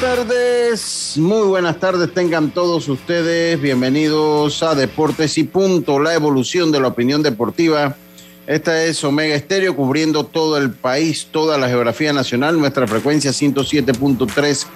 Tardes, muy buenas tardes tengan todos ustedes. Bienvenidos a Deportes y Punto, la evolución de la opinión deportiva. Esta es Omega Estéreo cubriendo todo el país, toda la geografía nacional. Nuestra frecuencia 107.3,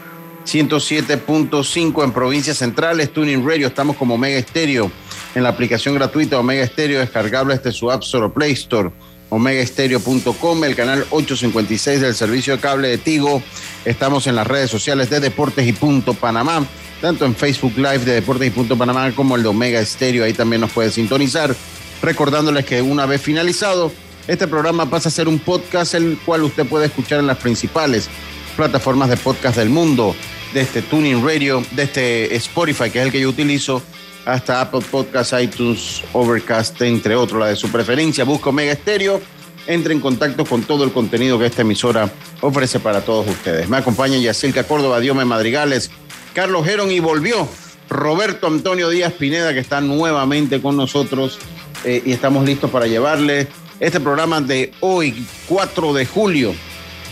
107.5 en provincias centrales. Tuning Radio, estamos como Omega Estéreo en la aplicación gratuita Omega Estéreo, descargable desde su App Store Play Store omegaestereo.com, el canal 856 del servicio de cable de Tigo. Estamos en las redes sociales de Deportes y Punto Panamá, tanto en Facebook Live de Deportes y Punto Panamá como el de Omega Estéreo, ahí también nos puede sintonizar. Recordándoles que una vez finalizado, este programa pasa a ser un podcast, el cual usted puede escuchar en las principales plataformas de podcast del mundo, de este Tuning Radio, de este Spotify, que es el que yo utilizo, hasta Apple Podcasts, iTunes, Overcast, entre otros, la de su preferencia. Busca Omega Estéreo. Entre en contacto con todo el contenido que esta emisora ofrece para todos ustedes. Me acompaña Yacilca Córdoba, Diome Madrigales, Carlos Geron y volvió Roberto Antonio Díaz Pineda, que está nuevamente con nosotros eh, y estamos listos para llevarle este programa de hoy, 4 de julio.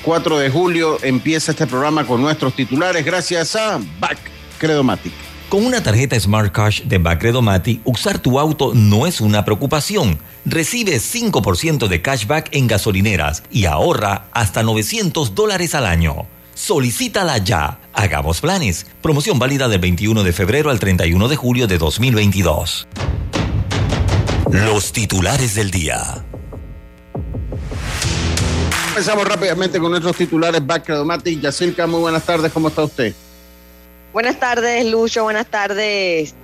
4 de julio empieza este programa con nuestros titulares gracias a Back Credomatic. Con una tarjeta Smart Cash de Bacredomati, usar tu auto no es una preocupación. Recibe 5% de cashback en gasolineras y ahorra hasta 900 dólares al año. Solicítala ya. Hagamos planes. Promoción válida del 21 de febrero al 31 de julio de 2022. Los titulares del día. Empezamos rápidamente con nuestros titulares. Bacredomati, Yacirca, muy buenas tardes. ¿Cómo está usted? Buenas tardes, Lucho. Buenas tardes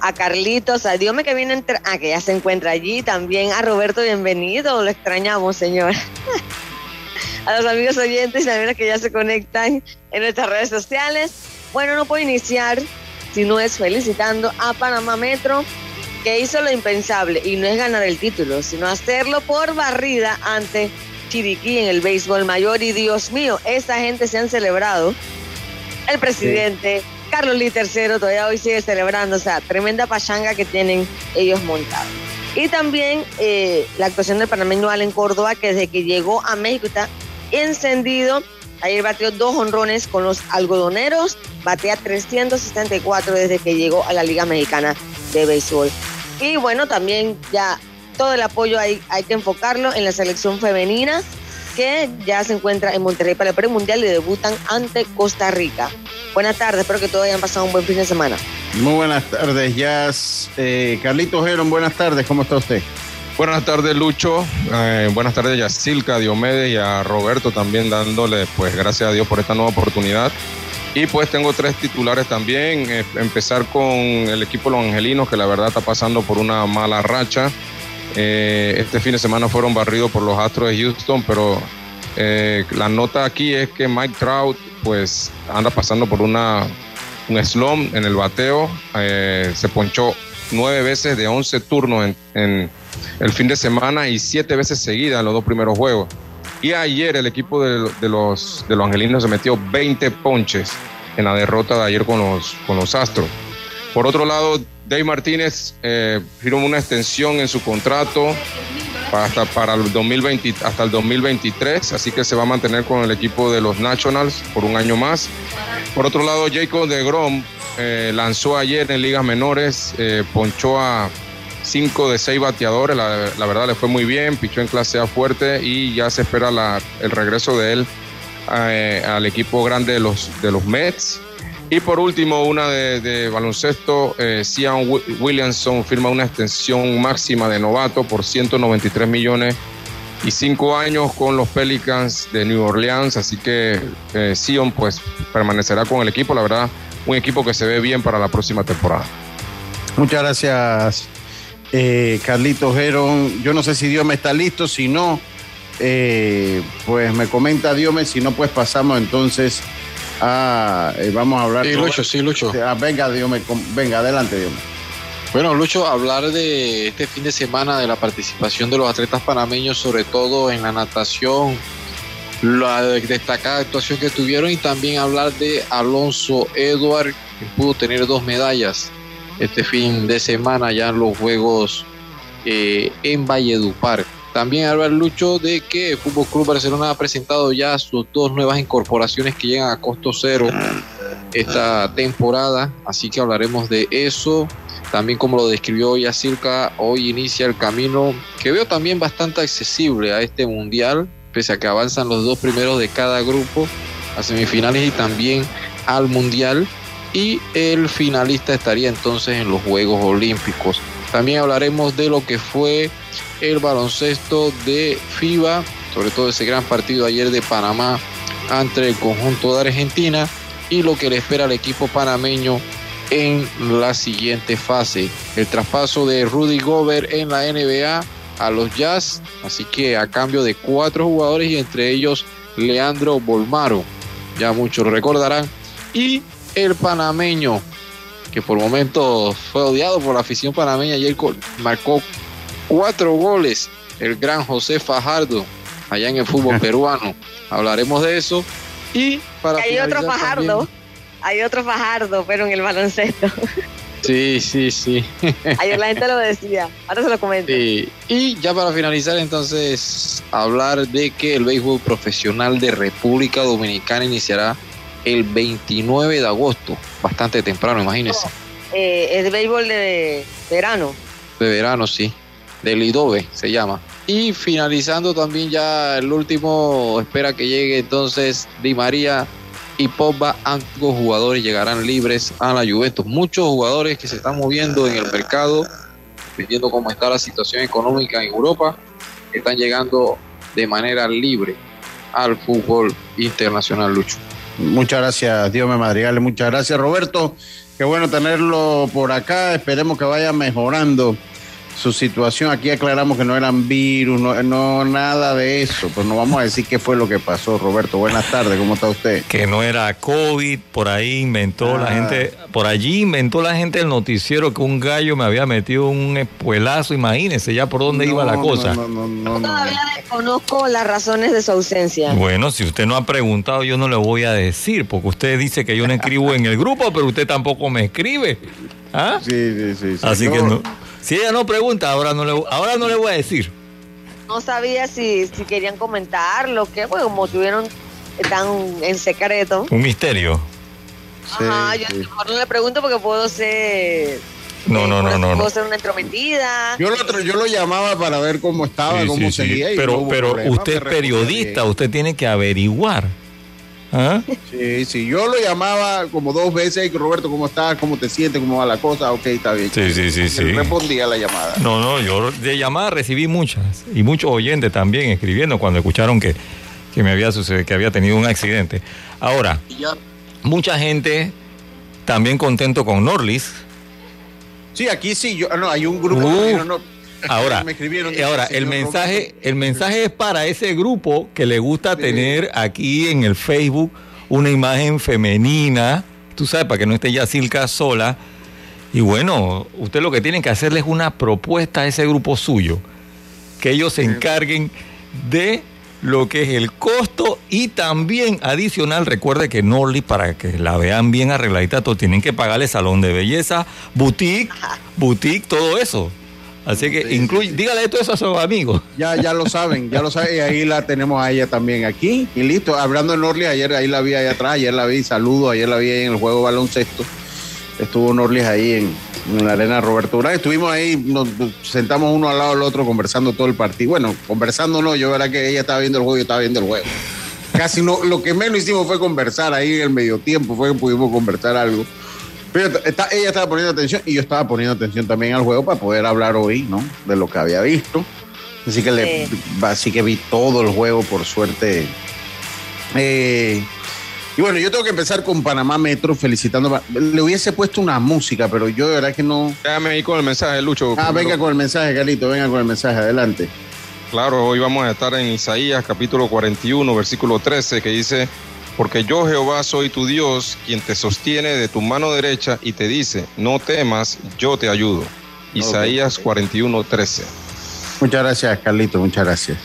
a Carlitos, a Dios me que viene, entre... ah, que ya se encuentra allí. También a Roberto, bienvenido. Lo extrañamos, señor. a los amigos oyentes y también que ya se conectan en nuestras redes sociales. Bueno, no puedo iniciar si no es felicitando a Panamá Metro, que hizo lo impensable y no es ganar el título, sino hacerlo por barrida ante Chiriquí en el béisbol mayor. Y Dios mío, esta gente se han celebrado el presidente, Carlos Lee III, todavía hoy sigue celebrando, o sea, tremenda pachanga que tienen ellos montados. Y también eh, la actuación del panameño Allen Córdoba, que desde que llegó a México está encendido. Ayer batió dos honrones con los algodoneros, batea 364 desde que llegó a la Liga Mexicana de Béisbol. Y bueno, también ya todo el apoyo hay, hay que enfocarlo en la selección femenina que ya se encuentra en Monterrey para el premundial y debutan ante Costa Rica. Buenas tardes, espero que todos hayan pasado un buen fin de semana. Muy buenas tardes, Jazz. Eh, Carlitos Geron, buenas tardes, ¿cómo está usted? Buenas tardes, Lucho. Eh, buenas tardes, Yacilca, Diomedes y a Roberto también dándole, pues, gracias a Dios por esta nueva oportunidad. Y pues tengo tres titulares también. Eh, empezar con el equipo los Angelinos, que la verdad está pasando por una mala racha. Eh, este fin de semana fueron barridos por los Astros de Houston, pero eh, la nota aquí es que Mike Trout pues anda pasando por una, un slump en el bateo. Eh, se ponchó nueve veces de once turnos en, el fin de semana y siete veces seguidas en los dos primeros juegos. Y ayer el equipo de, los, de los angelinos se metió 20 ponches en la derrota de ayer con los, con los Astros. Por otro lado, Dave Martínez eh, firmó una extensión en su contrato hasta, para el 2020, hasta el 2023, así que se va a mantener con el equipo de los Nationals por un año más. Por otro lado, Jacob de Grom eh, lanzó ayer en ligas menores, eh, ponchó a 5 de 6 bateadores, la, verdad le fue muy bien, pichó en clase A fuerte y ya se espera el regreso de él al equipo grande de los, de los Mets. Y por último, una de, baloncesto, eh, Williamson firma una extensión máxima de novato por 193 millones y cinco años con los Pelicans de New Orleans, así que eh, Sion pues permanecerá con el equipo, la verdad, un equipo que se ve bien para la próxima temporada. Muchas gracias, Eh, Carlitos Geron, yo no sé si Dios me está listo, si no, eh, pues me comenta Dios, si no, pues pasamos entonces a, eh, vamos a hablar. Sí, Lucho, sí, Lucho. Ah, venga, Dios venga, adelante, Dios Bueno, Lucho, hablar de este fin de semana de la participación de los atletas panameños, sobre todo en la natación, la destacada actuación que tuvieron y también hablar de Alonso Edward, que pudo tener dos medallas este fin de semana ya en los Juegos eh, en Valledupar. También hablar Lucho de que el Fútbol Club Barcelona ha presentado ya sus dos nuevas incorporaciones que llegan a costo cero esta temporada, así que hablaremos de eso. También como lo describió Yacirca, hoy inicia el camino que veo también bastante accesible a este mundial pese a que avanzan los dos primeros de cada grupo a semifinales y también al mundial y el finalista estaría entonces en los Juegos Olímpicos. También hablaremos de lo que fue el baloncesto de FIBA, sobre todo ese gran partido ayer de Panamá ante el conjunto de Argentina y lo que le espera al equipo panameño en la siguiente fase. El traspaso de Rudy Gobert en la NBA a los Jazz, así que a cambio de cuatro jugadores y entre ellos Leandro Bolmaro, ya muchos recordarán, y el panameño, que por momentos fue odiado por la afición panameña, ayer marcó cuatro goles, el gran José Fajardo, allá en el fútbol peruano. Hablaremos de eso. Y para... Hay otro Fajardo, hay otro Fajardo, pero en el baloncesto. Sí, sí, sí. Ayer la gente lo decía, ahora se lo comento. Y ya para finalizar, entonces, hablar de que el béisbol profesional de República Dominicana iniciará el 29 de agosto, bastante temprano, imagínense. Eh, es béisbol de verano. De verano, sí. Del IDOBE se llama. Y finalizando también ya el último, espera que llegue entonces Di María y Pogba, ambos jugadores llegarán libres a la Juventus. Muchos jugadores que se están moviendo en el mercado, viendo cómo está la situación económica en Europa, están llegando de manera libre al fútbol internacional, Lucho. Muchas gracias, Dios me madrigale. Muchas gracias, Roberto. Qué bueno tenerlo por acá. Esperemos que vaya mejorando su situación. Aquí aclaramos que no eran virus, no, nada de eso. Pues no vamos a decir qué fue lo que pasó, Roberto. Buenas tardes, ¿cómo está usted? Que no era COVID, por ahí inventó la ah. gente, por allí inventó la gente el noticiero que un gallo me había metido un espuelazo, imagínese ya por dónde iba la cosa. No, no, Todavía desconozco las razones de su ausencia. Bueno, si usted no ha preguntado, yo no le voy a decir, porque usted dice que yo no escribo en el grupo, pero usted tampoco me escribe. ¿Ah? Sí, sí, sí. sí. Así que no. Si ella no pregunta, ahora no le, ahora no le voy a decir. No sabía si, si querían comentar lo que, bueno, como tuvieron tan en secreto. Un misterio. Ajá, yo mejor no le pregunto porque puedo ser no, no, no, no. Puedo ser una entrometida. Yo lo, yo lo llamaba para ver cómo estaba, cómo seguía. pero pero usted es periodista, usted tiene que averiguar. ¿Ah? Sí, sí, yo lo llamaba como dos veces, Roberto, ¿cómo estás? ¿Cómo te sientes? ¿Cómo va la cosa? Ok, está bien. Sí, sí, sí, sí. Respondía la llamada. No, no, yo de llamadas recibí muchas y muchos oyentes también escribiendo cuando escucharon que, me había sucedido, que había tenido un accidente. Ahora, mucha gente también contento con Norlis. Sí, aquí sí, yo, no, hay un grupo. Uh. Ahora, ahora el mensaje, el mensaje es para ese grupo que le gusta tener aquí en el Facebook una imagen femenina, tú sabes, para que no esté ya Silca sola. Y bueno, usted lo que tiene que hacerle es una propuesta a ese grupo suyo, que ellos se encarguen de lo que es el costo y también adicional, recuerde que Norly, para que la vean bien arregladita, tienen que pagarle salón de belleza, boutique, boutique, todo eso. Así que incluye, dígale todo eso a sus amigos. Ya, ya lo saben, ya lo saben, y ahí la tenemos a ella también aquí. Y listo, hablando de Norlis, ayer ahí la vi ahí atrás, ayer la vi, saludo, ayer la vi ahí en el juego baloncesto. Estuvo Norlis ahí en, la arena Roberto Durán. Estuvimos ahí, nos sentamos uno al lado del otro conversando todo el partido. Bueno, conversando no, yo verdad que ella estaba viendo el juego, yo estaba viendo el juego. Casi no, lo que menos hicimos fue conversar ahí en el medio tiempo, fue que pudimos conversar algo. Pero ella estaba poniendo atención y yo estaba poniendo atención también al juego para poder hablar hoy, ¿no? De lo que había visto. Así que, le, así que vi todo el juego, por suerte. Eh, Y bueno, yo tengo que empezar con Panamá Metro felicitando. Le hubiese puesto una música, pero yo de verdad que no. Déjame ahí con el mensaje, Lucho. Ah, venga con el mensaje, Carlito, venga con el mensaje, adelante. Claro, hoy vamos a estar en Isaías capítulo 41, versículo 13, que dice, porque yo Jehová soy tu Dios, quien te sostiene de tu mano derecha y te dice, no temas, yo te ayudo. Isaías 41, 13. Muchas gracias, Carlito, muchas gracias.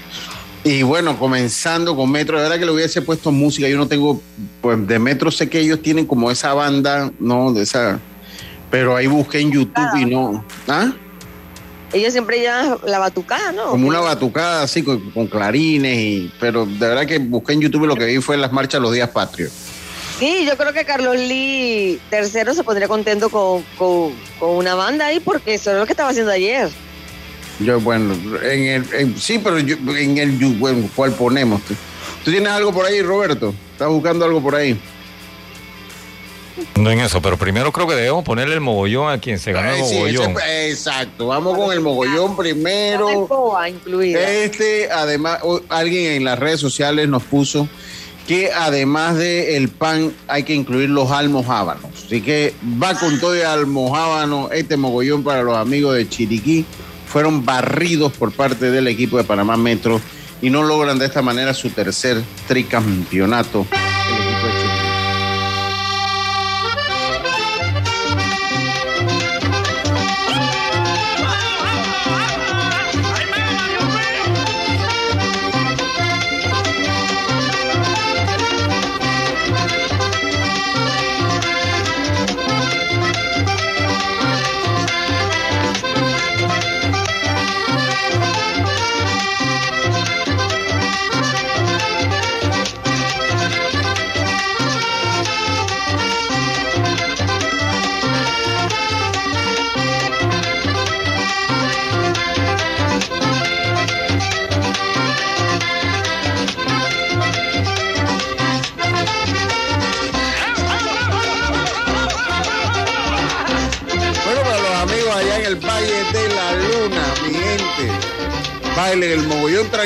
Y bueno, comenzando con Metro, de verdad que le hubiese puesto música. Yo no tengo, pues de Metro sé que ellos tienen como esa banda, ¿no? De esa. Pero ahí busqué en YouTube y no. ¿Ah? Ellos siempre llevan la batucada, ¿no? Como una batucada así, con, clarines, y, pero de verdad que busqué en YouTube y lo que vi fue las marchas los días patrios. Sí, yo creo que Carlos Lee tercero se pondría contento con, con, con una banda ahí porque eso es lo que estaba haciendo ayer. Yo, bueno, en el, sí, pero yo, en el, bueno, ¿cuál ponemos? ¿Tú tienes algo por ahí, Roberto? ¿Estás buscando algo por ahí? No en eso, pero primero creo que debemos ponerle el mogollón a quien se ganó el mogollón. exacto, vamos con el mogollón primero. Este, además, alguien en las redes sociales nos puso que además del el pan hay que incluir los almohábanos. Así que va con todo el almohábano este mogollón para los amigos de Chiriquí fueron barridos por parte del equipo de Panamá Metro y no logran de esta manera su tercer tricampeonato.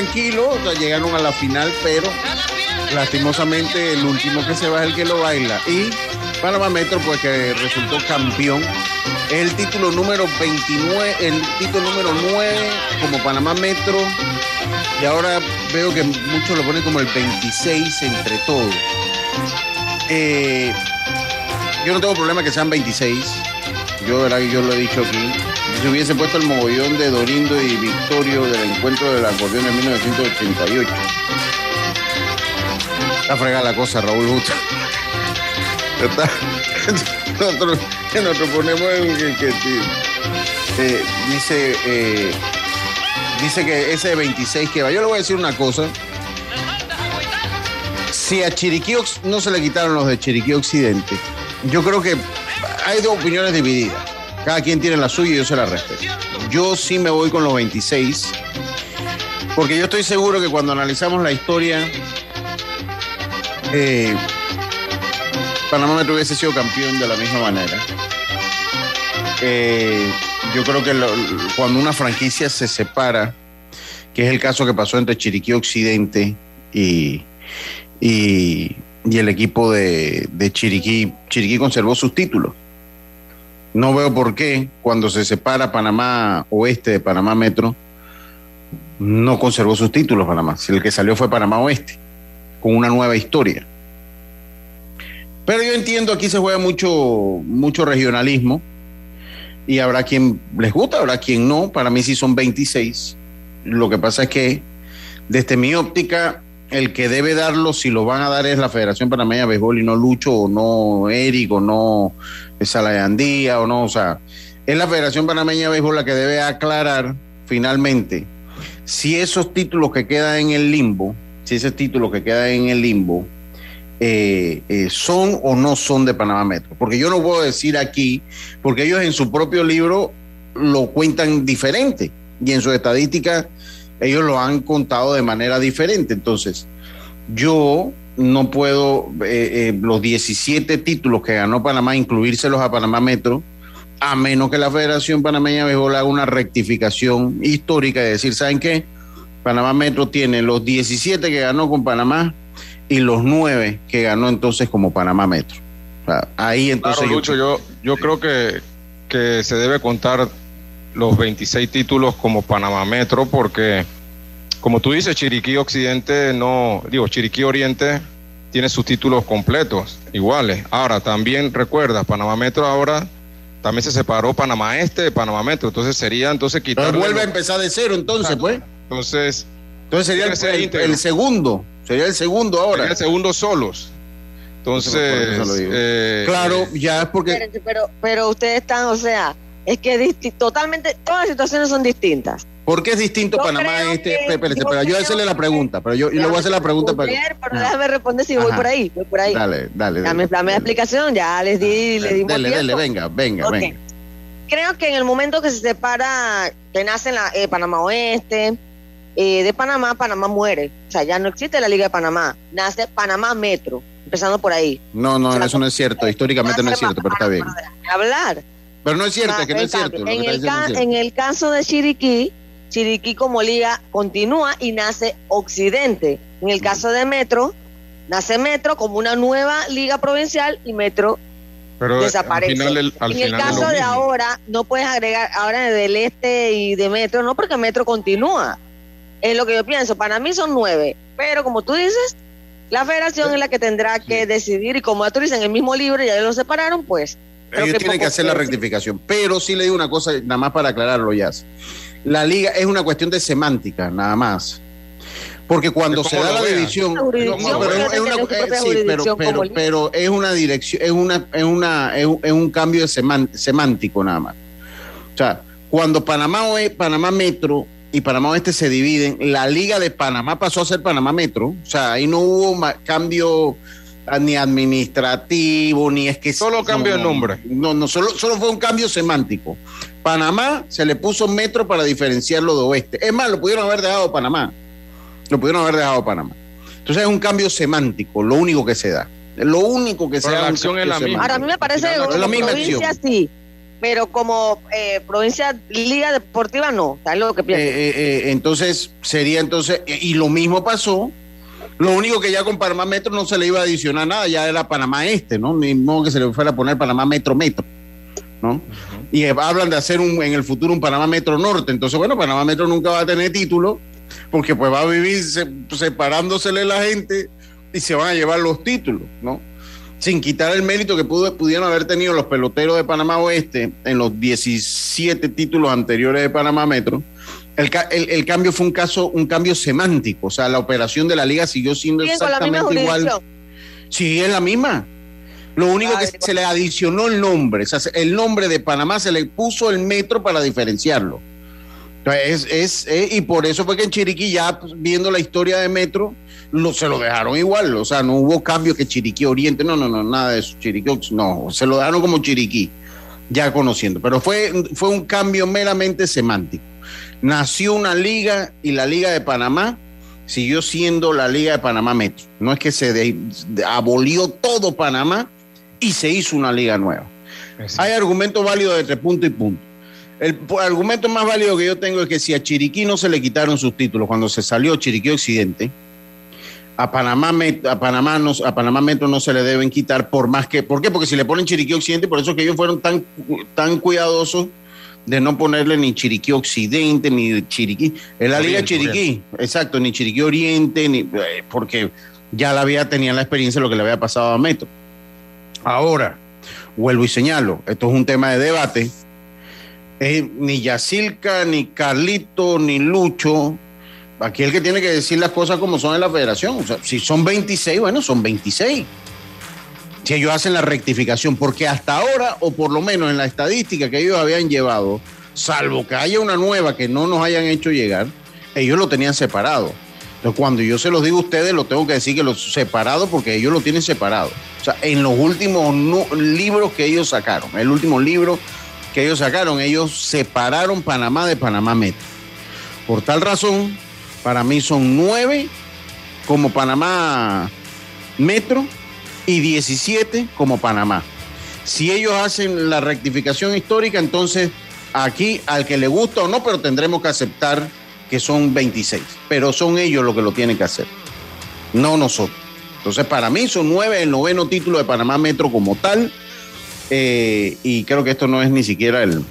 Tranquilo, o sea, llegaron a la final, pero lastimosamente el último que se va es el que lo baila. Y Panamá Metro, pues que resultó campeón. El título número 29, el título número 9 como Panamá Metro. Y ahora veo que muchos lo ponen como el 26 entre todos. Eh, yo no tengo problema que sean 26. Yo, yo lo he dicho aquí se hubiese puesto el mogollón de Dorindo y Victorio del encuentro del acordeón en 1988. Está fregada la cosa, Raúl Justo. Nosotros, nosotros ponemos en que, eh, dice, eh, dice que ese 26 que va. Yo le voy a decir una cosa. Si a Chiriquí no se le quitaron los de Chiriquí Occidente, yo creo que hay dos opiniones divididas. Cada quien tiene la suya y yo se la respeto. Yo sí me voy con los 26, porque yo estoy seguro que cuando analizamos la historia, eh, Panamá Metro hubiese sido campeón de la misma manera. Eh, yo creo que cuando una franquicia se separa, que es el caso que pasó entre Chiriquí Occidente y, y, el equipo de Chiriquí, Chiriquí conservó sus títulos. No veo por qué cuando se separa Panamá Oeste de Panamá Metro, no conservó sus títulos Panamá. Si el que salió fue Panamá Oeste, con una nueva historia. Pero yo entiendo, aquí se juega mucho, mucho regionalismo y habrá quien les gusta, habrá quien no. Para mí sí son 26. Lo que pasa es que desde mi óptica, el que debe darlo, si lo van a dar, es la Federación Panameña de Béisbol y no Lucho o no Eric o no Salayandía o no. O sea, es la Federación Panameña de Béisbol la que debe aclarar finalmente si esos títulos que quedan en el limbo, si esos títulos que quedan en el limbo, eh, eh, son o no son de Panamá Metro. Porque yo no puedo decir aquí, porque ellos en su propio libro lo cuentan diferente y en su estadística ellos lo han contado de manera diferente. Entonces, yo no puedo, eh, eh, los 17 títulos que ganó Panamá, incluírselos a Panamá Metro, a menos que la Federación Panameña de Béisbol haga una rectificación histórica de decir, ¿saben qué? Panamá Metro tiene los 17 que ganó con Panamá, y los nueve que ganó entonces como Panamá Metro. ahí entonces. Claro, Lucho, yo, yo creo que, que se debe contar los 26 títulos como Panamá Metro porque, como tú dices, Chiriquí Occidente no, digo, Chiriquí Oriente tiene sus títulos completos, iguales. Ahora, también recuerda, Panamá Metro ahora también se separó Panamá Este de Panamá Metro, entonces sería entonces quitar. Pero vuelve a empezar de cero entonces, pues. Entonces. Entonces sería el, segundo, sería el segundo ahora. Sería el segundo solos. Entonces, eh, claro, ya es porque. Pero, pero ustedes están, o sea, es que totalmente, todas las situaciones son distintas. ¿Por qué es distinto Panamá este? pero yo voy a hacerle la pregunta, pero yo, le voy a hacer la pregunta. Pero, pero déjame responder si voy por ahí, voy por ahí. Dale, dale. Dame, dame la explicación, ya les di, les dimos dale, dale, venga, venga, venga. Creo que en el momento que se separa, que nace la, eh, Panamá Oeste, eh, de Panamá, Panamá muere. O sea, ya no existe la Liga de Panamá. Nace Panamá Metro, empezando por ahí. No, no, eso no es cierto. Históricamente no es cierto, pero está bien. Hablar. Pero no es cierto, es que no es cierto. En el, en el caso de Chiriquí, Chiriquí como liga continúa y nace Occidente. En el caso de Metro, nace Metro como una nueva liga provincial y Metro desaparece. en el caso de ahora, no puedes agregar ahora del este y de Metro, no porque Metro continúa. Es lo que yo pienso. Para mí son nueve, pero como tú dices, la federación es la que tendrá que decidir y como tú dices en el mismo libro ya lo separaron, pues ellos tienen que hacer la rectificación. Pero sí le digo una cosa, nada más para aclararlo ya. La liga es una cuestión de semántica, nada más. Porque cuando se da la división, pero es una, pero, es una dirección, es una, es una, es un cambio semántico nada más. O sea, cuando Panamá Panamá Metro y Panamá Oeste se dividen, la liga de Panamá pasó a ser Panamá Metro. O sea, ahí no hubo cambio ni administrativo, ni es que... Solo cambio de nombre. No, no, solo, solo fue un cambio semántico. Panamá se le puso metro para diferenciarlo de oeste. Es más, lo pudieron haber dejado Panamá. Lo pudieron haber dejado Panamá. Entonces es un cambio semántico, lo único que se da. Lo único que se da. La acción es la misma. Ahora a mí me parece que la provincia sí, pero como eh, provincia liga deportiva no. ¿Sabes lo que pienso? Eh, eh, entonces sería entonces y lo mismo pasó lo único que ya con Panamá Metro no se le iba a adicionar nada, ya era Panamá Este, ¿no? Ni modo que se le fuera a poner Panamá Metro Metro, ¿no? Y hablan de hacer un, en el futuro un Panamá Metro Norte. Entonces, bueno, Panamá Metro nunca va a tener título, porque pues va a vivir separándosele la gente y se van a llevar los títulos, ¿no? Sin quitar el mérito que pudo, pudieron haber tenido los peloteros de Panamá Oeste en los 17 títulos anteriores de Panamá Metro el, cambio fue un caso, un cambio semántico, o sea, la operación de la liga siguió siendo exactamente igual. Sí, es la misma. Lo único que se le adicionó el nombre, o sea, el nombre de Panamá se le puso el metro para diferenciarlo. Entonces, es, y por eso fue que en Chiriquí, ya pues, viendo la historia de Metro, lo, se lo dejaron igual. O sea, no hubo cambio que Chiriquí Oriente, no, no, no, nada de eso. Chiriquí, no, se lo dejaron como Chiriquí, ya conociendo. Pero fue, fue un cambio meramente semántico nació una liga y la Liga de Panamá siguió siendo la Liga de Panamá Metro. No es que se abolió todo Panamá y se hizo una liga nueva. Hay argumentos válidos de tres puntos y punto. El argumento más válido que yo tengo es que si a Chiriquí no se le quitaron sus títulos cuando se salió Chiriquí Occidente, a Panamá, a Panamá, no, a Panamá Metro no se le deben quitar por más que... ¿Por qué? Porque si le ponen Chiriquí Occidente, por eso es que ellos fueron tan, tan cuidadosos de no ponerle ni Chiriquí Occidente, ni Chiriquí. En la Liga Chiriquí, exacto, ni Chiriquí Oriente, ni, eh, porque ya la había, tenía la experiencia de lo que le había pasado a Metro. Ahora, vuelvo y señalo, esto es un tema de debate. ni Yacilca, ni Carlito, ni Lucho. Aquí el que tiene que decir las cosas como son en la federación. O sea, si son 26, bueno, son 26 si ellos hacen la rectificación, porque hasta ahora, o por lo menos en la estadística que ellos habían llevado, salvo que haya una nueva que no nos hayan hecho llegar, ellos lo tenían separado. Entonces, cuando yo se los digo a ustedes, lo tengo que decir que los separado porque ellos lo tienen separado. O sea, en los últimos libros que ellos sacaron, el último libro que ellos sacaron, ellos separaron Panamá de Panamá Metro. Por tal razón, para mí son nueve como Panamá Metro y 17 como Panamá. Si ellos hacen la rectificación histórica, entonces aquí al que le gusta o no, pero tendremos que aceptar que son 26. Pero son ellos los que lo tienen que hacer, no nosotros. Entonces, para mí son nueve el noveno título de Panamá Metro como tal. Eh, y creo que esto no es ni siquiera el,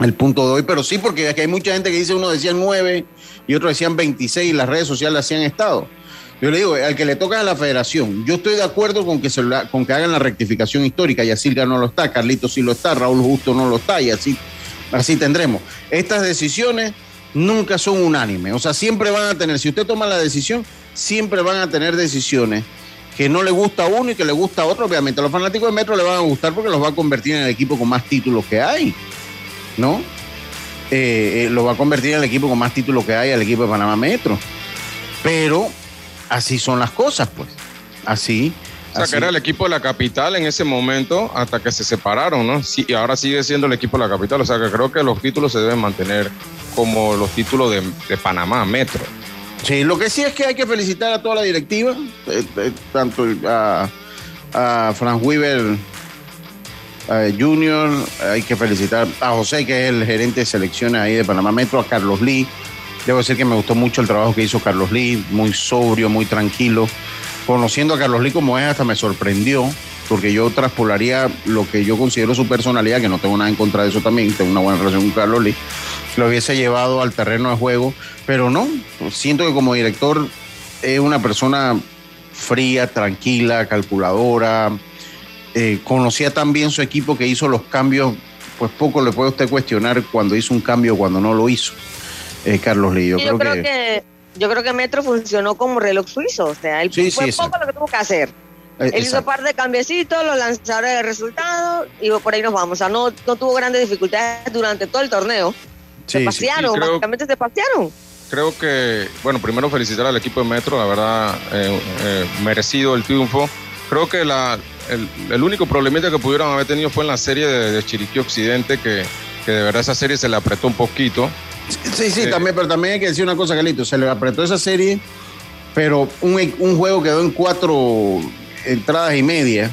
el punto de hoy, pero sí, porque aquí hay mucha gente que dice uno decía nueve y otros decían 26 y las redes sociales hacían estado. Yo le digo, al que le toca a la federación, yo estoy de acuerdo con que, hagan la rectificación histórica, y así ya no lo está, Carlito sí lo está, Raúl Justo no lo está, y así, así tendremos. Estas decisiones nunca son unánimes, o sea, siempre van a tener, si usted toma la decisión, siempre van a tener decisiones que no le gusta a uno y que le gusta a otro, obviamente. A los fanáticos de Metro le van a gustar porque los va a convertir en el equipo con más títulos que hay, ¿no? Eh, eh, lo va a convertir en el equipo con más títulos que hay, el equipo de Panamá Metro. Pero así son las cosas, pues. Así. O sea, que era el equipo de la capital en ese momento hasta que se separaron, ¿no? Sí, y ahora sigue siendo el equipo de la capital. O sea, que creo que los títulos se deben mantener como los títulos de, Panamá, Metro. Sí, lo que sí es que hay que felicitar a toda la directiva, eh, eh, tanto a, a Frank Weaver Junior, hay que felicitar a José, que es el gerente de selecciones ahí de Panamá Metro, a Carlos Lee, Debo decir que me gustó mucho el trabajo que hizo Carlos Lee, muy sobrio, muy tranquilo. Conociendo a Carlos Lee como es, hasta me sorprendió, porque yo traspolaría lo que yo considero su personalidad, que no tengo nada en contra de eso también, tengo una buena relación con Carlos Lee, lo hubiese llevado al terreno de juego, pero no, siento que como director es una persona fría, tranquila, calculadora, eh, conocía también su equipo que hizo los cambios, pues poco le puede usted cuestionar cuando hizo un cambio o cuando no lo hizo. Carlos Lee. Yo, creo, que... yo creo que Metro funcionó como reloj suizo, o sea, él fue poco lo que tuvo que hacer. Eh, él hizo un par de cambiecitos, los lanzadores de resultados y por ahí nos vamos. O sea, no, no tuvo grandes dificultades durante todo el torneo. se pasearon, básicamente se pasearon. Creo que, bueno, primero felicitar al equipo de Metro, la verdad, eh, eh, merecido el triunfo. Creo que la, el, único problemita que pudieron haber tenido fue en la serie de, Chiriquí Occidente, que, que de verdad esa serie se le apretó un poquito. Sí, sí, también, pero también hay que decir una cosa, Carlito. Se le apretó esa serie, pero un, un juego quedó en cuatro entradas y media.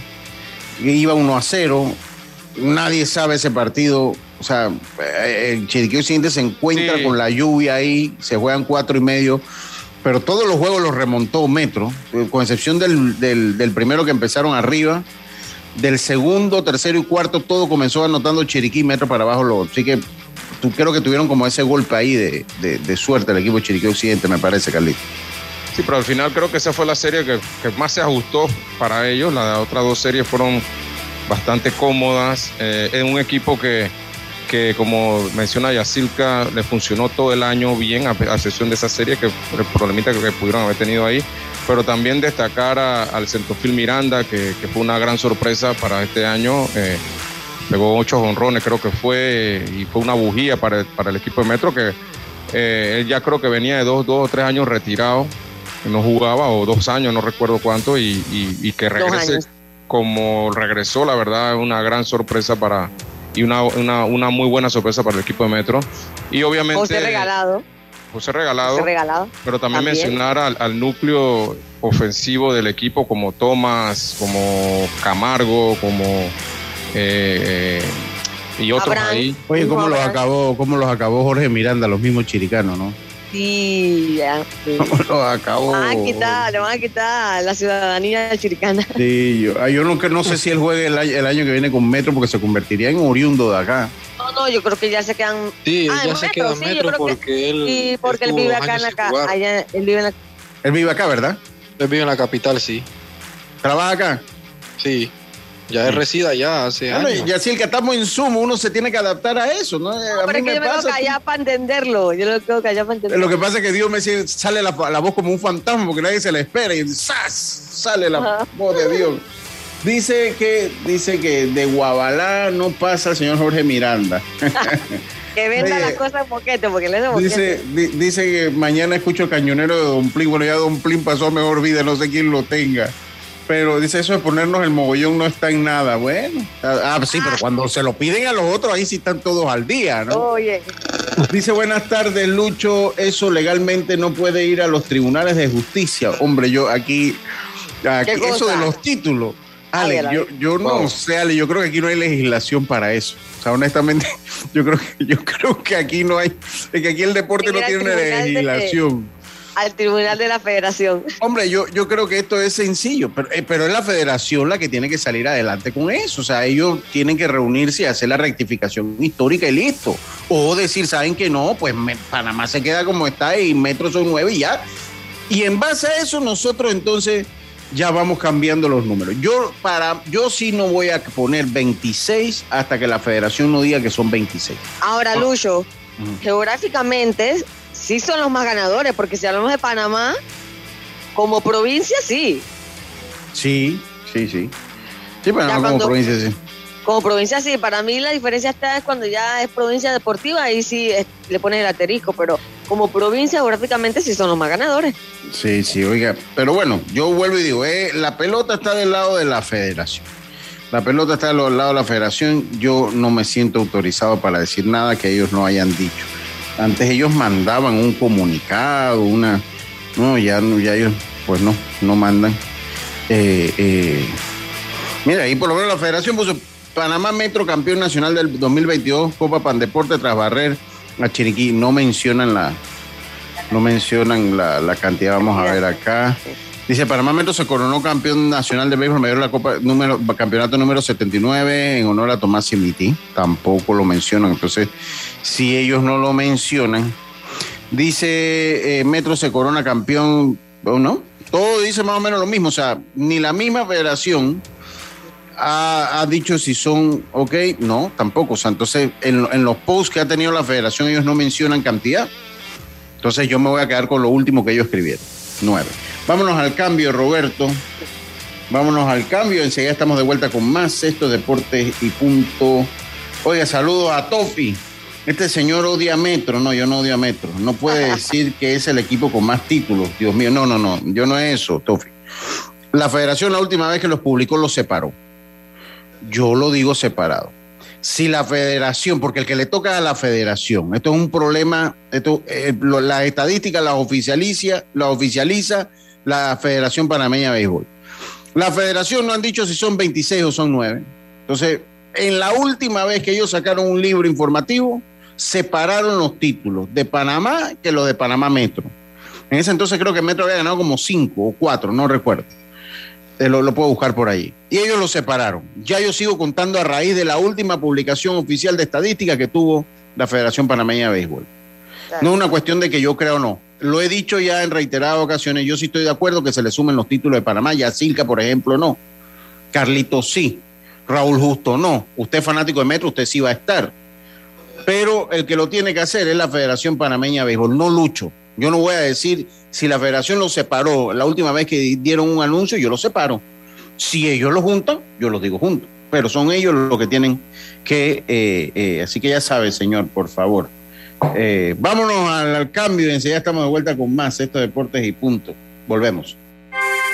Iba uno a cero. Nadie sabe ese partido. O sea, eh, el Chiriquí Occidente se encuentra con la lluvia ahí, se juegan cuatro y medio, pero todos los juegos los remontó Metro, con excepción del, del, del primero que empezaron arriba. Del segundo, tercero y cuarto, todo comenzó anotando Chiriquí Metro para abajo. Así que creo que tuvieron como ese golpe ahí de, suerte el equipo Chiriquí Occidente, me parece, Carlito. Sí, pero al final creo que esa fue la serie que, más se ajustó para ellos. Las otras dos series fueron bastante cómodas. Eh, en un equipo que, que, como menciona Yacilca, le funcionó todo el año bien, a, excepción de esa serie, que el problemita que, pudieron haber tenido ahí. Pero también destacar al Centrofil Miranda, que, fue una gran sorpresa para este año. Eh, pegó ocho honrones, creo que fue, y fue una bujía para el, para el equipo de Metro, que eh, él ya creo que venía de dos, dos o tres años retirado, no jugaba, o dos años, no recuerdo cuánto, y, y, que regrese como regresó, la verdad, una gran sorpresa para, y una, una, una, muy buena sorpresa para el equipo de Metro. Y obviamente... José regalado. José regalado. regalado. Pero también, mencionar al, al, núcleo ofensivo del equipo como Tomás, como Camargo, como eh, y otros ahí. Oye, ¿cómo los, acabó, ¿cómo los acabó Jorge Miranda, los mismos chiricanos, no? Sí, ya. ¿Cómo los acabó? Van a quitar, le van a quitar la ciudadanía chiricana. Sí, yo, ah, yo no, no sé si él juegue el, el, año que viene con Metro porque se convertiría en oriundo de acá. No, no, yo creo que ya se quedan. Sí, ah, ya se queda en Metro porque él. Sí, porque él vive acá en acá. Allá, él vive en la... Él vive acá, ¿verdad? Él vive en la capital, sí. ¿Trabaja acá? Sí. Ya es resida ya hace bueno, años. Y así el que estamos en Zoom, uno se tiene que adaptar a eso, ¿no? pero es que yo me quedo callado para entenderlo. Yo lo quedo callado para entenderlo. Lo que pasa es que Dios me sale la, voz como un fantasma porque nadie se la espera y ¡zas! sale la voz de Dios. Dice que, dice que de Guabalá no pasa el señor Jorge Miranda. que venda las cosas en boquete, porque le dice, dice que mañana escucho el cañonero de Don Plin. Bueno, ya Don Plin pasó a mejor vida, no sé quién lo tenga. Pero dice eso de ponernos el mogollón no está en nada. Bueno, ah, sí, pero cuando se lo piden a los otros, ahí sí están todos al día, ¿no? Oye. Dice buenas tardes, Lucho. Eso legalmente no puede ir a los tribunales de justicia. Hombre, yo aquí, aquí eso de los títulos. Ale, yo, yo no sé, Ale, yo creo que aquí no hay legislación para eso. O sea, honestamente, yo creo que, yo creo que aquí no hay, es que aquí el deporte no tiene una legislación. Al tribunal de la federación. Hombre, yo, yo creo que esto es sencillo, pero, eh, pero es la federación la que tiene que salir adelante con eso. O sea, ellos tienen que reunirse y hacer la rectificación histórica y listo. O decir, ¿saben que no? Pues Panamá se queda como está y metros son nueve y ya. Y en base a eso nosotros entonces ya vamos cambiando los números. Yo para yo sí no voy a poner 26 hasta que la federación no diga que son 26. Ahora, ah. Lucho, geográficamente sí son los más ganadores, porque si hablamos de Panamá, como provincia sí. Sí, sí, sí. Sí, Panamá como provincia sí. Como provincia sí, para mí la diferencia está es cuando ya es provincia deportiva, ahí sí le pones el aterisco, pero como provincia geográficamente sí son los más ganadores. Sí, sí, oiga, pero bueno, yo vuelvo y digo, eh, la pelota está del lado de la federación. La pelota está del lado de la federación, yo no me siento autorizado para decir nada que ellos no hayan dicho. Antes ellos mandaban un comunicado, una... No, ya, ya ellos, pues no, no mandan. Eh, eh, mira, ahí por lo menos la federación puso Panamá Metro campeón nacional del 2022, Copa Pandeporte tras barrer a Chiriquí. No mencionan la, no mencionan la, cantidad. Vamos a ver acá. Dice, Panamá Metro se coronó campeón nacional de béisbol mayor la Copa número, campeonato número 79 en honor a Tomás Simiti. Tampoco lo mencionan. Entonces, si ellos no lo mencionan, dice eh, Metro se corona campeón, ¿no? Todo dice más o menos lo mismo. O sea, ni la misma federación ha, dicho si son ok, no, tampoco. O sea, entonces en, los posts que ha tenido la federación ellos no mencionan cantidad. Entonces yo me voy a quedar con lo último que ellos escribieron, nueve. Vámonos al cambio, Roberto. Vámonos al cambio. Enseguida estamos de vuelta con más estos deportes y punto. Oiga, saludos a Tofi. Este señor odia Metro. No, yo no odio a Metro. No puede decir que es el equipo con más títulos. Dios mío, no, no, no. Yo no es eso, Tofi. La federación la última vez que los publicó los separó yo lo digo separado. Si la federación, porque el que le toca a la federación, esto es un problema, esto, eh, las estadísticas las oficializa, la oficializa la Federación Panameña de Béisbol. La federación no han dicho si son 26 o son 9. Entonces, en la última vez que ellos sacaron un libro informativo, separaron los títulos de Panamá que los de Panamá Metro. En ese entonces creo que Metro había ganado como 5 o 4, no recuerdo. Eh, lo, puedo buscar por ahí. Y ellos lo separaron. Ya yo sigo contando a raíz de la última publicación oficial de estadística que tuvo la Federación Panameña de Béisbol. No es una cuestión de que yo creo o no. Lo he dicho ya en reiteradas ocasiones. Yo sí estoy de acuerdo que se le sumen los títulos de Panamá. Ya Silca, por ejemplo, no. Carlito sí. Raúl Justo no. Usted es fanático de Metro, usted sí va a estar. Pero el que lo tiene que hacer es la Federación Panameña de Béisbol, no Lucho. Yo no voy a decir si la federación lo separó la última vez que dieron un anuncio, yo lo separo. Si ellos lo juntan, yo lo digo juntos. Pero son ellos los que tienen que. Eh, eh, así que ya sabe, señor, por favor. Eh, vámonos al, cambio y enseguida estamos de vuelta con más estos deportes y punto. Volvemos.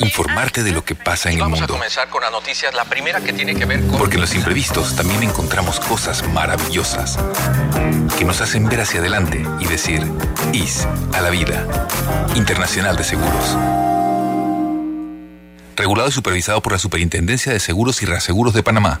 informarte de lo que pasa en el mundo. Vamos a comenzar con las noticias, la primera que tiene que ver con... Porque en los imprevistos también encontramos cosas maravillosas que nos hacen ver hacia adelante y decir, IS a la vida. Internacional de Seguros regulado y supervisado por la Superintendencia de Seguros y Reaseguros de Panamá.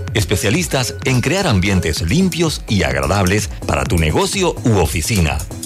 especialistas en crear ambientes limpios y agradables para tu negocio u oficina.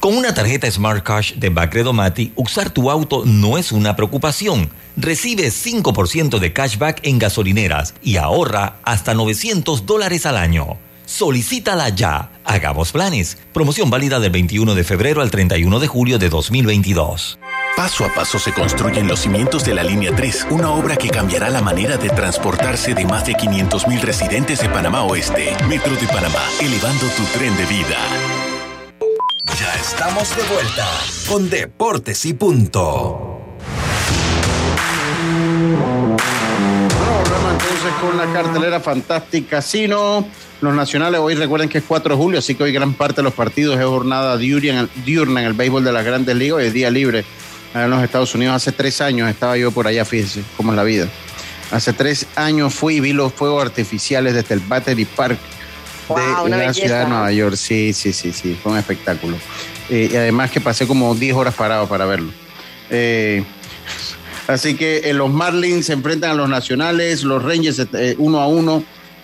Con una tarjeta Smart Cash de Bacredo Mati, usar tu auto no es una preocupación. Recibe 5% de cashback en gasolineras y ahorra hasta 900 dólares al año. Solicítala ya. Hagamos planes. Promoción válida del 21 de febrero al 31 de julio de 2022. Paso a paso se construyen los cimientos de la Línea 3, una obra que cambiará la manera de transportarse de más de 500.000 residentes de Panamá Oeste. Metro de Panamá, elevando tu tren de vida. Ya estamos de vuelta con Deportes y Punto. Volvemos entonces con la cartelera Fantastic Casino. Los nacionales hoy recuerden que es 4 de julio, así que hoy gran parte de los partidos es jornada diurna, diurna en el béisbol de las grandes ligas, hoy es día libre en los Estados Unidos. Hace tres años estaba yo por allá, fíjense cómo es la vida. Hace tres años fui y vi los fuegos artificiales desde el Battery Park Wow, de la ciudad de. Nueva York. Sí, sí, sí, sí, fue un espectáculo. Eh, y además que pasé como 10 horas parado para verlo. Eh, así que eh, los Marlins se enfrentan a los Nacionales, los Rangers eh, uno a uno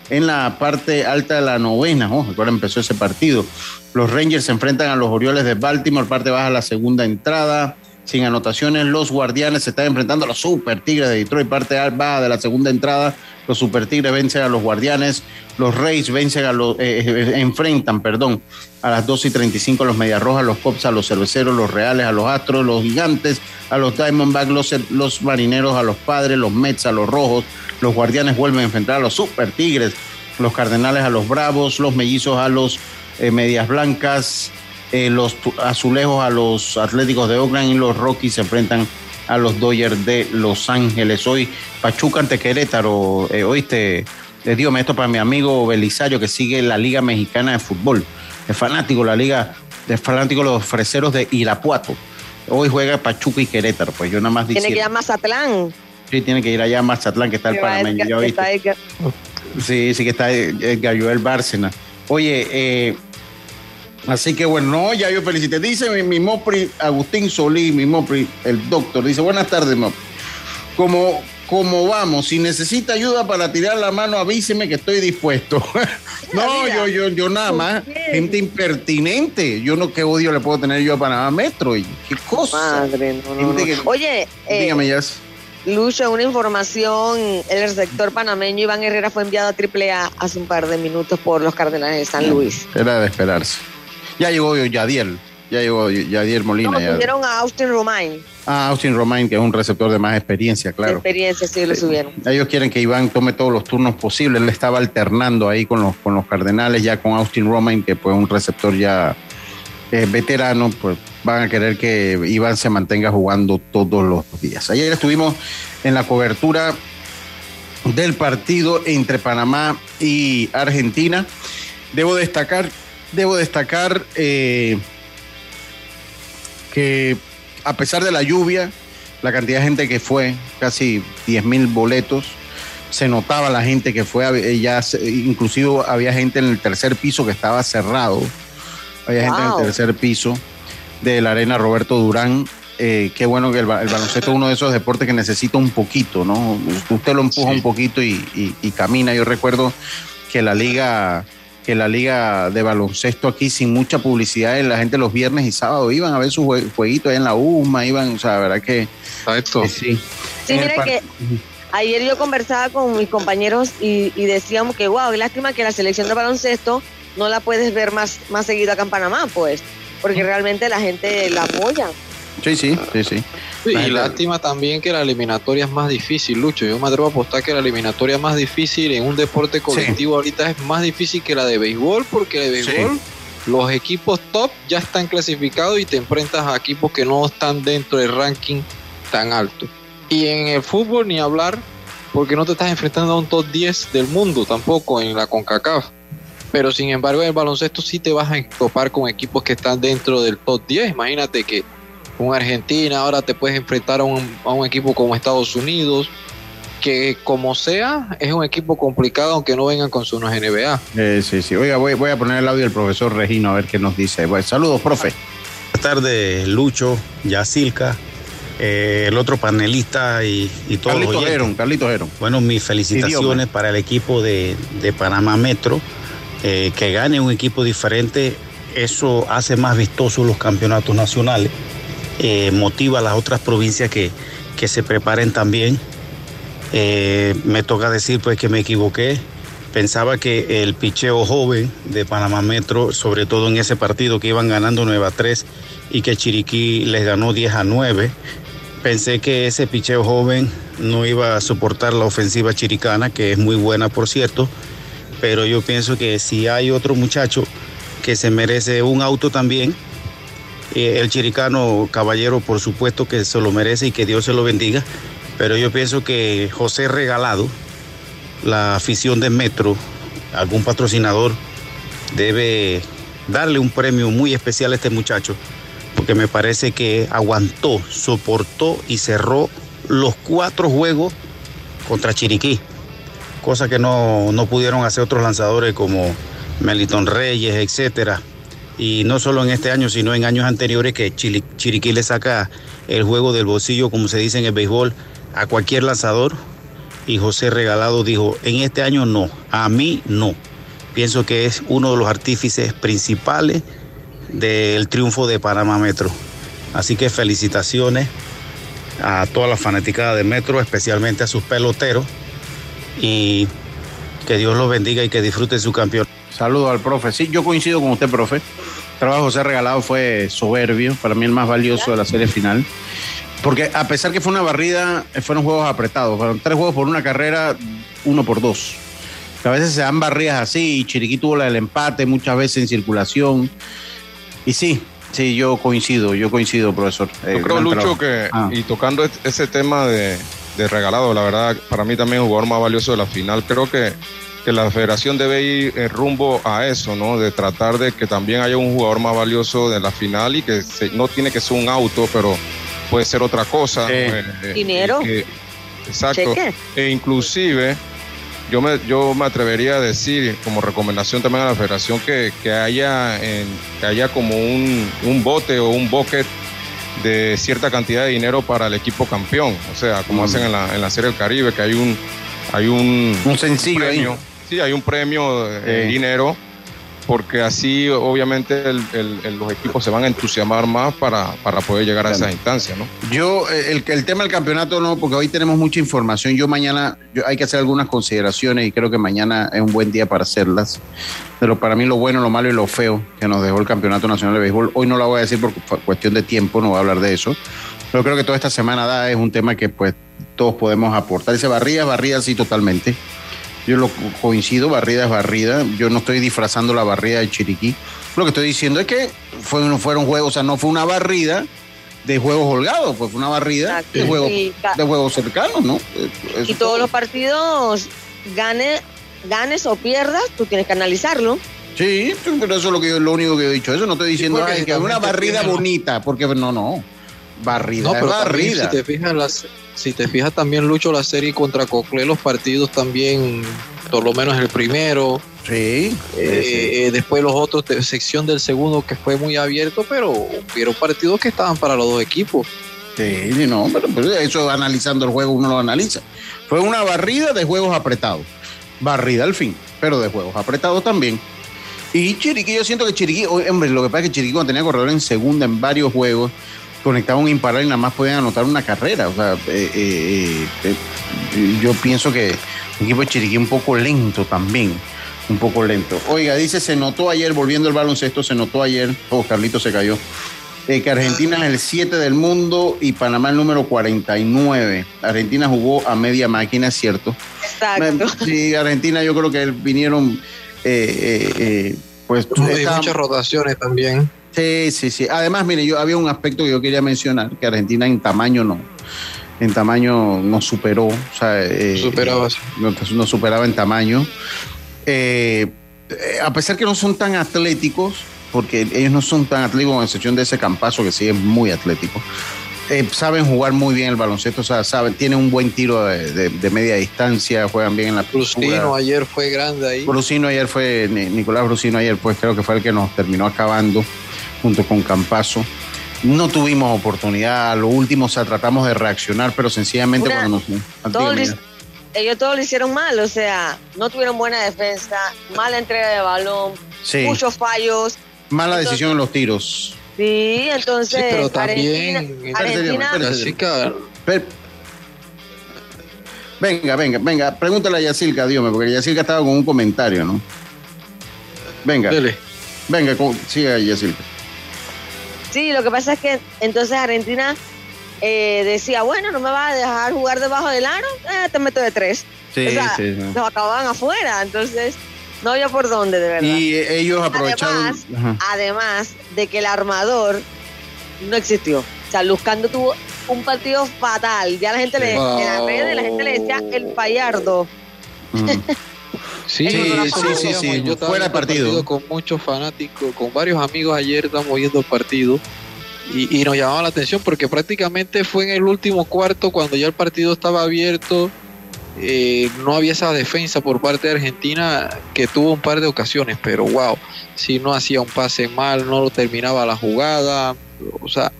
en la parte alta de la novena. Oh, ahora empezó ese partido. Los Rangers se enfrentan a los Orioles de Baltimore, parte baja la segunda entrada. Sin anotaciones, los Guardianes se están enfrentando a los Super Tigres de Detroit, parte baja de la segunda entrada. Los Super Tigres vencen a los Guardianes. Los Reyes vencen a los, eh, eh, enfrentan, perdón, a las 2 y 35 los Medias Rojas, los Cops a los Cerveceros, los Reales a los Astros, los Gigantes a los Diamondbacks, los, los Marineros a los Padres, los Mets a los Rojos. Los Guardianes vuelven a enfrentar a los Super Tigres, los Cardenales a los Bravos, los Mellizos a los eh, Medias Blancas, eh, los Azulejos a los Atléticos de Oakland y los Rockies se enfrentan a los Dodgers de Los Ángeles. Hoy Pachuca ante Querétaro, eh, oíste, eh, Dios esto para mi amigo Belisario que sigue la Liga Mexicana de Fútbol. Es fanático la Liga, es fanático de los freseros de Irapuato. Hoy juega Pachuca y Querétaro, pues yo nada más Tiene que ir a Mazatlán. Sí, tiene que ir allá a Mazatlán, que está el panameño, ya Sí, sí que está Joel Bárcena. Oye, eh, así que bueno, no, ya yo felicité. Dice mi, mi Mopri, Agustín Solís, mi Mopri, el doctor, dice, buenas tardes, Mopri. Como, como vamos, si necesita ayuda para tirar la mano, avíseme que estoy dispuesto. no, yo, yo, yo nada ¿por más, qué? gente impertinente. Yo no, qué odio le puedo tener yo a Panamá Metro. y ¿Qué cosa? Madre, no, no, no. Gente que- Oye, eh, Dígame, ya. Lucho, una información, el sector panameño Iván Herrera fue enviado a AAA hace un par de minutos por los Cardenales de San Luis. Era de esperarse. Ya llegó Yadiel, ya llegó Yadiel Molina. No, ya. subieron a Austin Romain, Ah, Austin Romain, que es un receptor de más experiencia, de claro. experiencia, sí, lo subieron. Ellos quieren que Iván tome todos los turnos posibles. Él estaba alternando ahí con los, con los Cardenales, ya con Austin Romain, que pues un receptor ya eh, veterano, pues van a querer que Iván se mantenga jugando todos los días. Ayer estuvimos en la cobertura del partido entre Panamá y Argentina. Debo destacar, debo destacar eh, que a pesar de la lluvia, la cantidad de gente que fue, casi 10 mil boletos, se notaba la gente que fue, ya se- inclusive había gente en el tercer piso que estaba cerrado, había gente en el tercer piso de la arena Roberto Durán. Eh, qué bueno que el, ba- el baloncesto es uno de esos deportes que necesita un poquito, ¿no? Usted lo empuja Sí. un poquito y, y- y camina. Yo recuerdo que la liga que la liga de baloncesto aquí sin mucha publicidad, la gente los viernes y sábados iban a ver su jue- jueguito ahí en la UMA, iban, o sea, la verdad que, Exacto. que sí. Sí, par- que ayer yo conversaba con mis compañeros y, y decíamos que, wow, qué lástima que la selección de baloncesto no la puedes ver más, más seguido acá en Panamá, pues, porque realmente la gente la apoya. Sí, sí, sí, sí. Sí, y lástima también que la eliminatoria es más difícil, Lucho. Yo me atrevo a apostar que la eliminatoria más difícil en un deporte colectivo ahorita es más difícil que la de béisbol, porque de Sí. béisbol los equipos top ya están clasificados y te enfrentas a equipos que no están dentro del ranking tan alto. Y en el fútbol ni hablar, porque no te estás enfrentando a un top 10 del mundo tampoco en la CONCACAF. Pero sin embargo en el baloncesto sí te vas a topar con equipos que están dentro del top 10. Imagínate que con Argentina, ahora te puedes enfrentar a un, a un equipo como Estados Unidos, que como sea, es un equipo complicado aunque no vengan con sus NBA. Eh, sí, sí. Oiga, voy, voy, a poner el audio del profesor Regino a ver qué nos dice. saludos, profe. Buenas tardes, Lucho, Yacilca, eh, el otro panelista y, y todos Carlitos los Carlitos Bueno, mis felicitaciones para el equipo de, de Panamá Metro. Eh, que gane un equipo diferente, eso hace más vistosos los campeonatos nacionales, eh, motiva a las otras provincias que, que se preparen también. Eh, me toca decir pues que me equivoqué. Pensaba que el picheo joven de Panamá Metro, sobre todo en ese partido que iban ganando 9 a 3 y que Chiriquí les ganó 10 a 9, pensé que ese picheo joven no iba a soportar la ofensiva chiricana, que es muy buena por cierto, pero yo pienso que si hay otro muchacho que se merece un auto también, eh, el chiricano caballero por supuesto que se lo merece y que Dios se lo bendiga, pero yo pienso que José Regalado, la afición de Metro, algún patrocinador debe darle un premio muy especial a este muchacho, porque me parece que aguantó, soportó y cerró los cuatro juegos contra Chiriquí cosa que no, pudieron hacer otros lanzadores como Meliton Reyes, etcétera. Y no solo en este año, sino en años anteriores que Chiriquí le saca el juego del bolsillo, como se dice en el béisbol, a cualquier lanzador. Y José Regalado dijo, en este año no, a mí no. Pienso que es uno de los artífices principales del triunfo de Panamá Metro. Así que felicitaciones a toda la fanaticada de Metro, especialmente a sus peloteros y que Dios los bendiga y que disfrute su campeón. Saludos al profe. Sí, yo coincido con usted, profe. El trabajo José Regalado fue soberbio, para mí el más valioso de la serie final. Porque a pesar que fue una barrida, fueron juegos apretados. Fueron tres juegos por una carrera, uno por dos. A veces se dan barridas así, y Chiriquí tuvo la del empate muchas veces en circulación. Y sí, sí, yo coincido, yo coincido, profesor. Yo eh, creo, Lucho, que, ah. y tocando ese tema de, de regalado. La verdad, para mí también el jugador más valioso de la final. Creo que, que la federación debe ir en rumbo a eso, ¿no? De tratar de que también haya un jugador más valioso de la final y que no tiene que ser un auto, pero puede ser otra cosa. Eh, Dinero. exacto. E inclusive yo me, yo me atrevería a decir, como recomendación también a la federación, que, que haya, en, que haya como un, un bote o un bucket de cierta cantidad de dinero para el equipo campeón. O sea, como mm. hacen en la, en la Serie del Caribe, que hay un, hay un, un sencillo premio. Ahí. Sí, hay un premio de dinero porque así obviamente los equipos se van a entusiasmar más para, poder llegar a esa instancia, ¿no? Yo, eh, el, el tema del campeonato no, porque hoy tenemos mucha información. Yo mañana, hay que hacer algunas consideraciones y creo que mañana es un buen día para hacerlas. Pero para mí lo bueno, lo malo y lo feo que nos dejó el Campeonato Nacional de Béisbol, hoy no lo voy a decir por cuestión de tiempo, no voy a hablar de eso. Pero creo que toda esta semana da es un tema que pues todos podemos aportar. Dice barría, barría sí totalmente. Yo lo coincido, barrida es barrida. Yo no estoy disfrazando la barrida de Chiriquí. Lo que estoy diciendo es que fueron, fueron juegos, o sea, no fue una barrida de juegos holgados, pues fue una barrida de juegos, de juegos cercanos, ¿no? y todos los partidos, gane, ganes o pierdas, tú tienes que analizarlo. Sí, pero eso es lo, que lo único que he dicho. Eso no estoy diciendo que es una barrida bonita, porque no, no. Barrida no, barrida. si te fijas las si te fijas también Lucho la serie contra Cocle, los partidos también, por lo menos el primero. Sí. Eh, eh, después los otros, de sección del segundo que fue muy abierto, pero hubieron partidos que estaban para los dos equipos. Sí, no, pero, pero eso analizando el juego uno lo analiza. Fue una barrida de juegos apretados. Barrida al fin, pero de juegos apretados también. Y Chiriquí, yo siento que Chiriquí, hombre, lo que pasa es que Chiriquí cuando tenía corredor en segunda en varios juegos, conectaba un imparable y nada más podían anotar una carrera. O sea, eh, eh, eh, yo pienso que el equipo de Chiriquí un poco lento también. Un poco lento. Oiga, dice, se notó ayer, volviendo el baloncesto, se notó ayer, oh, Carlito se cayó, que Argentina es el 7 del mundo y Panamá el número 49. Argentina jugó a media máquina, es cierto. Exacto. Sí, Argentina yo creo que vinieron... pues, Hay muchas rotaciones también. Sí, sí, sí. Además, mire, yo había un aspecto que yo quería mencionar, que Argentina en tamaño no, en tamaño no superó, o sea, eh, superaba. No, superaba en tamaño. Eh, a pesar que no son tan atléticos, porque ellos no son tan atléticos, con excepción de ese campazo que sí es muy atlético. eh, saben jugar muy bien el baloncesto, o sea, saben, tienen un buen tiro de, media distancia, juegan bien en la Brusino ayer fue grande ahí. Brusino ayer fue, Nicolás Brusino ayer pues creo que fue el que nos terminó acabando junto con Campazo. No tuvimos oportunidad, a lo último o sea, tratamos de reaccionar, pero sencillamente cuando nos... ellos todos lo hicieron mal, o sea, no tuvieron buena defensa, mala entrega de balón, muchos fallos. Mala decisión en los tiros. Sí, entonces. pero también. Argentina, venga, venga, venga, pregúntale a Yacilca, Dios porque Yacilca estaba con un comentario, ¿no? Venga. Venga, siga Yacilca. Sí, lo que pasa es que entonces Argentina eh, decía, bueno, no me vas a dejar jugar debajo del aro, eh, te meto de tres. Sí, sí, Nos acababan afuera, entonces no había por dónde, de verdad. Y ellos aprovecharon. Además, de que el armador no existió. O sea, Luzcando tuvo un partido fatal. Ya la gente le, en la red, la gente le decía el payardo. Sí, sí, sí, sí, Yo estaba Fuera partido. con muchos fanáticos, con varios amigos ayer estamos viendo el partido y, y, nos llamaba la atención porque prácticamente fue en el último cuarto cuando ya el partido estaba abierto eh, no había esa defensa por parte de Argentina que tuvo un par de ocasiones, pero wow, si no hacía un pase mal, no lo terminaba la jugada, o sea,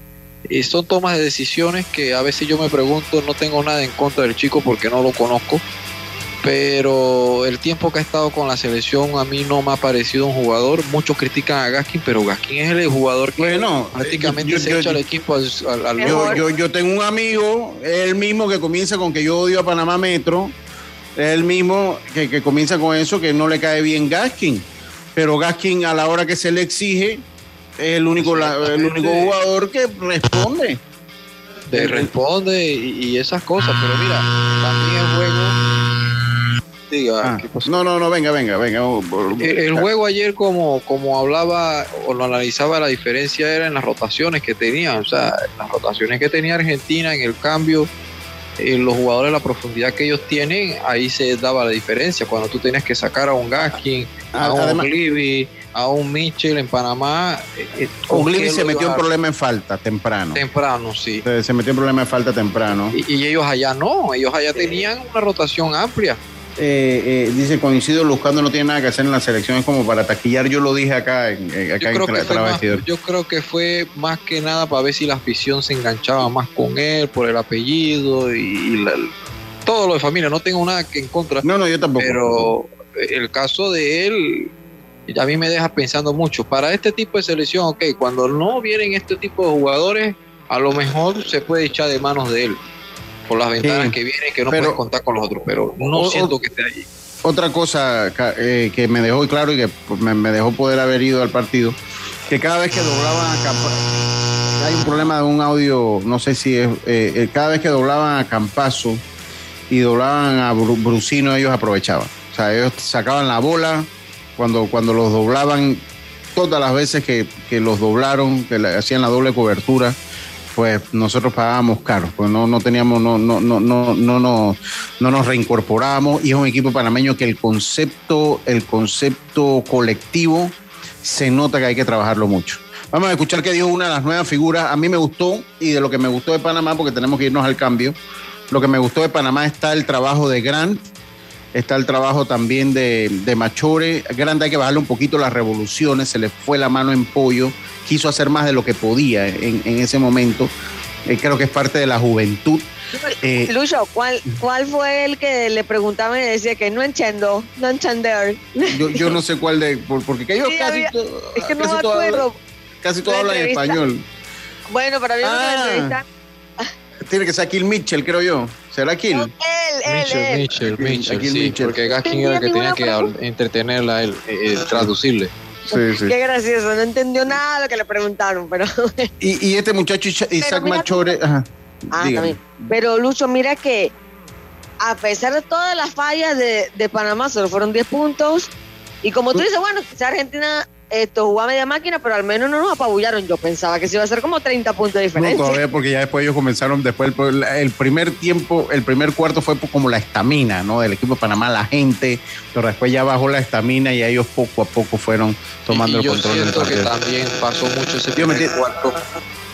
eh, son tomas de decisiones que a veces yo me pregunto, no tengo nada en contra del chico porque no lo conozco, pero el tiempo que ha estado con la selección a mí no me ha parecido un jugador. Muchos critican a Gaskin, pero Gaskin es el jugador que bueno, prácticamente se echa al equipo al, yo, yo, tengo un amigo, el mismo que comienza con que yo odio a Panamá Metro, el mismo que, que comienza con eso, que no le cae bien Gaskin. Pero Gaskin a la hora que se le exige es el único, el único jugador que responde. responde y, y esas cosas, pero mira, también el juego Ah. no, no, no, venga, venga, venga. El, juego ayer, como, como hablaba o lo analizaba, la diferencia era en las rotaciones que tenía. O sea, las rotaciones que tenía Argentina en el cambio, en los jugadores, la profundidad que ellos tienen, ahí se daba la diferencia. Cuando tú tenías que sacar a un Gaskin, a un Gliby, a un Mitchell en Panamá. Eh, eh se metió en problema en falta temprano. Temprano, sí. Se, metió en problema en falta temprano. Y, y ellos allá no, ellos allá tenían una rotación amplia. Eh, eh, dice, coincido, Luzcando no tiene nada que hacer en las selecciones como para taquillar, yo lo dije acá, en, acá yo, creo que yo creo que fue más que nada para ver si la afición se enganchaba más con él por el apellido y, todo lo de familia, no tengo nada que en contra. No, no, yo tampoco. Pero el caso de él a mí me deja pensando mucho. Para este tipo de selección, ok, cuando no vienen este tipo de jugadores, a lo mejor se puede echar de manos de él por las ventanas que vienen que no puedes contar con los otros, pero no siento que esté allí. Otra cosa eh, que me dejó claro y que me, dejó poder haber ido al partido, que cada vez que doblaban a Campazo, hay un problema de un audio, no sé si es, eh, eh, cada vez que doblaban a Campazo y doblaban a Brusino, ellos aprovechaban. O sea, ellos sacaban la bola cuando, cuando los doblaban, todas las veces que, que los doblaron, que hacían la doble cobertura pues nosotros pagábamos caro, pues no, no teníamos, no, no, no, no, no, no, no nos reincorporamos y es un equipo panameño que el concepto, el concepto colectivo se nota que hay que trabajarlo mucho. Vamos a escuchar qué dijo una de las nuevas figuras. A mí me gustó y de lo que me gustó de Panamá, porque tenemos que irnos al cambio, lo que me gustó de Panamá está el trabajo de Grant, está el trabajo también de, de Machore. Grant hay que bajarle un poquito las revoluciones, se le fue la mano en pollo quiso hacer más de lo que podía en, ese momento. Eh, creo que es parte de la juventud. Eh, Lucho, ¿cuál, ¿cuál fue el que le preguntaba y decía que no entiendo, no entender? Yo, yo no sé cuál de, porque yo casi, es que no me acuerdo. casi todo habla en español. Bueno, para mí ah, Tiene que ser Kill Mitchell, creo yo. ¿Será Kill? él, Mitchell, Mitchell, Mitchell, sí, porque Gaskin era el que tenía que entretenerla, él, eh, traducirle. Qué gracioso, no entendió nada de lo que le preguntaron, pero... y, este muchacho Isaac Machore... ah, también. Pero Lucho, mira que a pesar de todas las fallas de, Panamá, solo fueron 10 puntos. Y como tú dices, bueno, quizá Argentina esto jugó a media máquina, pero al menos no nos apabullaron. Yo pensaba que se iba a hacer como 30 puntos de diferencia. No, todavía porque ya después ellos comenzaron, después el, el primer tiempo, el primer cuarto fue como la estamina, ¿no? Del equipo de Panamá, la gente, pero después ya bajó la estamina y ellos poco a poco fueron tomando Y el control del Yo siento que partido. también pasó mucho ese me primer cuarto.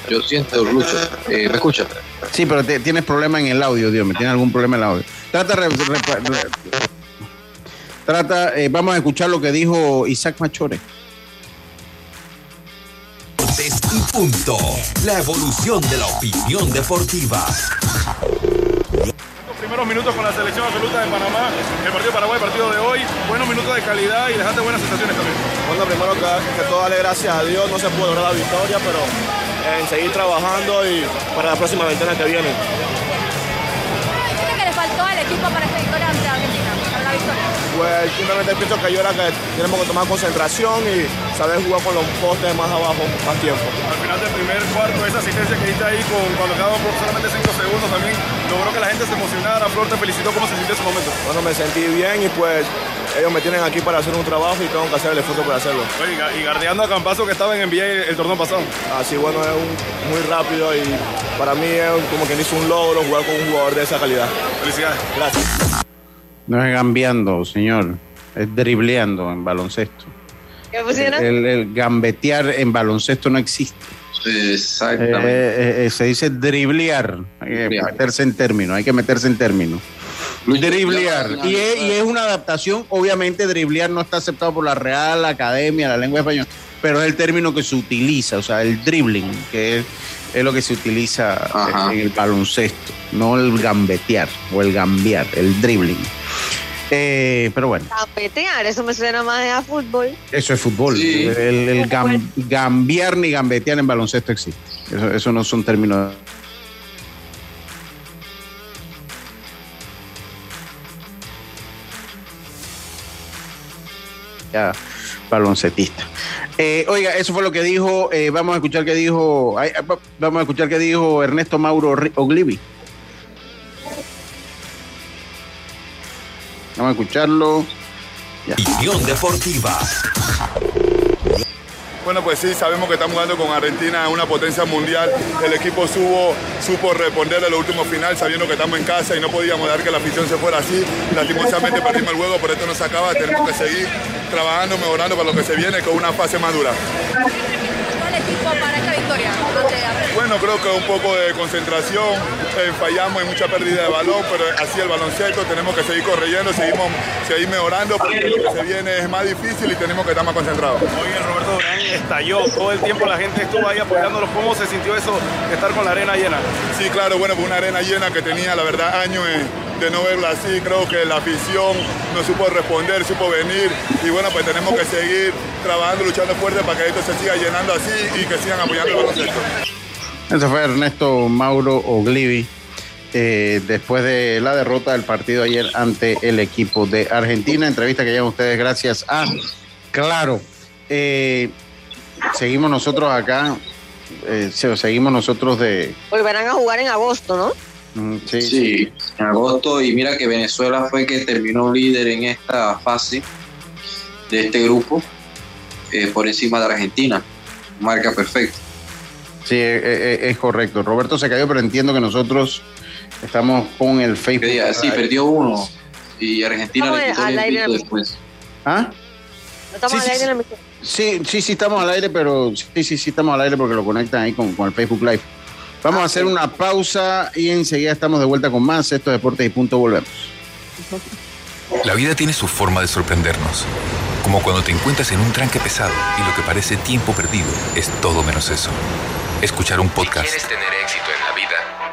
Yo siento, Lucho, eh, ¿me escucha? Sí, pero te- tienes problema en el audio, Dios, me tiene algún problema en el audio. Trata, re- re- re- trata, eh, vamos a escuchar lo que dijo Isaac Machore. Deportes y punto. La evolución de la opinión deportiva. Los primeros minutos con la selección absoluta de Panamá, el partido de Paraguay, el partido de hoy, buenos minutos de calidad y dejaste buenas sensaciones también. Bueno, primero que, que todo darle gracias a Dios, no se pudo lograr la victoria, pero en seguir trabajando y para la próxima ventana que viene. ¿Qué que le faltó al equipo para esta victoria ante Argentina? Pues simplemente pienso que yo era que tenemos que tomar concentración y saber jugar con los postes más abajo más tiempo. Al final del primer cuarto, esa asistencia que diste ahí con, cuando quedaban por solamente 5 segundos también logró que la gente se emocionara. Flor te felicitó, ¿cómo se sintió ese momento? Bueno, me sentí bien y pues ellos me tienen aquí para hacer un trabajo y tengo que hacer el esfuerzo para hacerlo. Oye, y ga- y guardeando a Campazo que estaba en NBA el, el torneo pasado. Así bueno, es un- muy rápido y para mí es como quien dice un logro jugar con un jugador de esa calidad. Felicidades. Gracias. No es gambeando, señor, es dribleando en baloncesto. ¿Qué pusieron? El, el gambetear en baloncesto no existe. Exactamente. Eh, eh, se dice driblear. Hay que Driblear. meterse en términos, hay que meterse en términos. Driblear. Y es, y es una adaptación, obviamente driblear no está aceptado por la Real Academia, la lengua española, pero es el término que se utiliza, o sea, el dribbling, que es, es lo que se utiliza Ajá. en el baloncesto, no el gambetear o el gambear, el dribbling. Eh, pero bueno, Gambetear, eso me suena más a fútbol. eso es fútbol. Sí. El, el gam- gambear ni gambetear en baloncesto existe. Eso, eso no son términos. Ya, baloncetista. Eh, oiga, eso fue lo que dijo. eh, vamos a escuchar qué dijo. va- vamos a escuchar qué dijo Ernesto Mauro Oglivi. Vamos a escucharlo. Opinión deportiva. Bueno, pues sí, sabemos que estamos jugando con Argentina, una potencia mundial. El equipo supo, supo responder a lo último final, sabiendo que estamos en casa y no podíamos dar que la afición se fuera así. Lastimosamente perdimos el juego, pero esto no se acaba. Tenemos que seguir trabajando, mejorando para lo que se viene con una fase más dura. ¿Faltó al equipo para esta victoria? Bueno, creo que un poco de concentración, eh, fallamos en mucha pérdida de balón, pero así el baloncesto, tenemos que seguir corriendo, seguimos, seguir mejorando, porque lo que se viene es más difícil y tenemos que estar más concentrados. Hoy el Roberto Durán estalló, todo el tiempo la gente estuvo ahí apoyándolos, ¿cómo se sintió eso de estar con la arena llena? Sí, claro, bueno, fue una arena llena que tenía, la verdad, años eh, de no verla así, creo que la afición no supo responder, supo venir, y bueno, pues tenemos que seguir trabajando, luchando fuerte para que esto se siga llenando así y que sigan apoyando el baloncesto. Ese fue Ernesto Mauro Oglivi eh, después de la derrota del partido ayer ante el equipo de Argentina. Entrevista que llevan ustedes gracias a Claro. Eh, seguimos nosotros acá, eh, se- seguimos nosotros de... Volverán a jugar en agosto, ¿no? Sí, Sí, en agosto y mira que Venezuela fue que terminó líder en esta fase de este grupo eh, por encima de Argentina. Marca perfecta. Sí, eh, eh, es correcto. Roberto se cayó, pero entiendo que nosotros estamos con el Facebook. Sí, perdió uno y Argentina le quitó el aire después. ¿Ah? No estamos Sí, al sí, aire sí. en. Sí, sí, sí, estamos al aire, pero sí, sí, sí, estamos al aire porque lo conectan ahí con, con el Facebook Live. Vamos a hacer una pausa y enseguida estamos de vuelta con más. Esto es Deportes y Punto, volvemos. La vida tiene su forma de sorprendernos. Como cuando te encuentras en un tranque pesado y lo que parece tiempo perdido es todo menos eso. Escuchar un podcast, ¿Quieres tener éxito en la vida?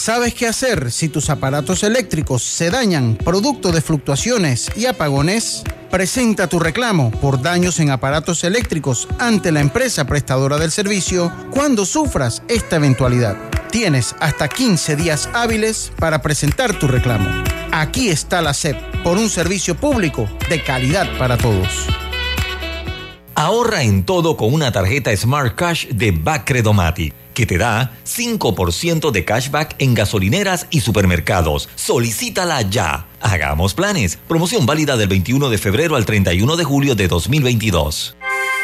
¿Sabes qué hacer si tus aparatos eléctricos se dañan producto de fluctuaciones y apagones? Presenta tu reclamo por daños en aparatos eléctricos ante la empresa prestadora del servicio cuando sufras esta eventualidad. Tienes hasta 15 días hábiles para presentar tu reclamo. Aquí está la SEP por un servicio público de calidad para todos. Ahorra en todo con una tarjeta Smart Cash de Bacredomati, que te da 5% de cashback en gasolineras y supermercados. Solicítala ya. Hagamos planes. Promoción válida del 21 de febrero al 31 de julio de 2022.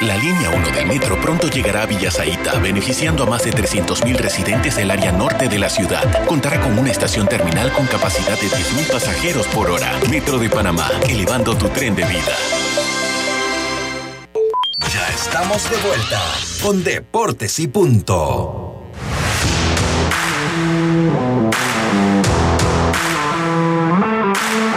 La línea 1 del metro pronto llegará a Villasaita, beneficiando a más de 300.000 residentes del área norte de la ciudad. Contará con una estación terminal con capacidad de 10.000 pasajeros por hora. Metro de Panamá, elevando tu tren de vida. Estamos de vuelta con Deportes y Punto.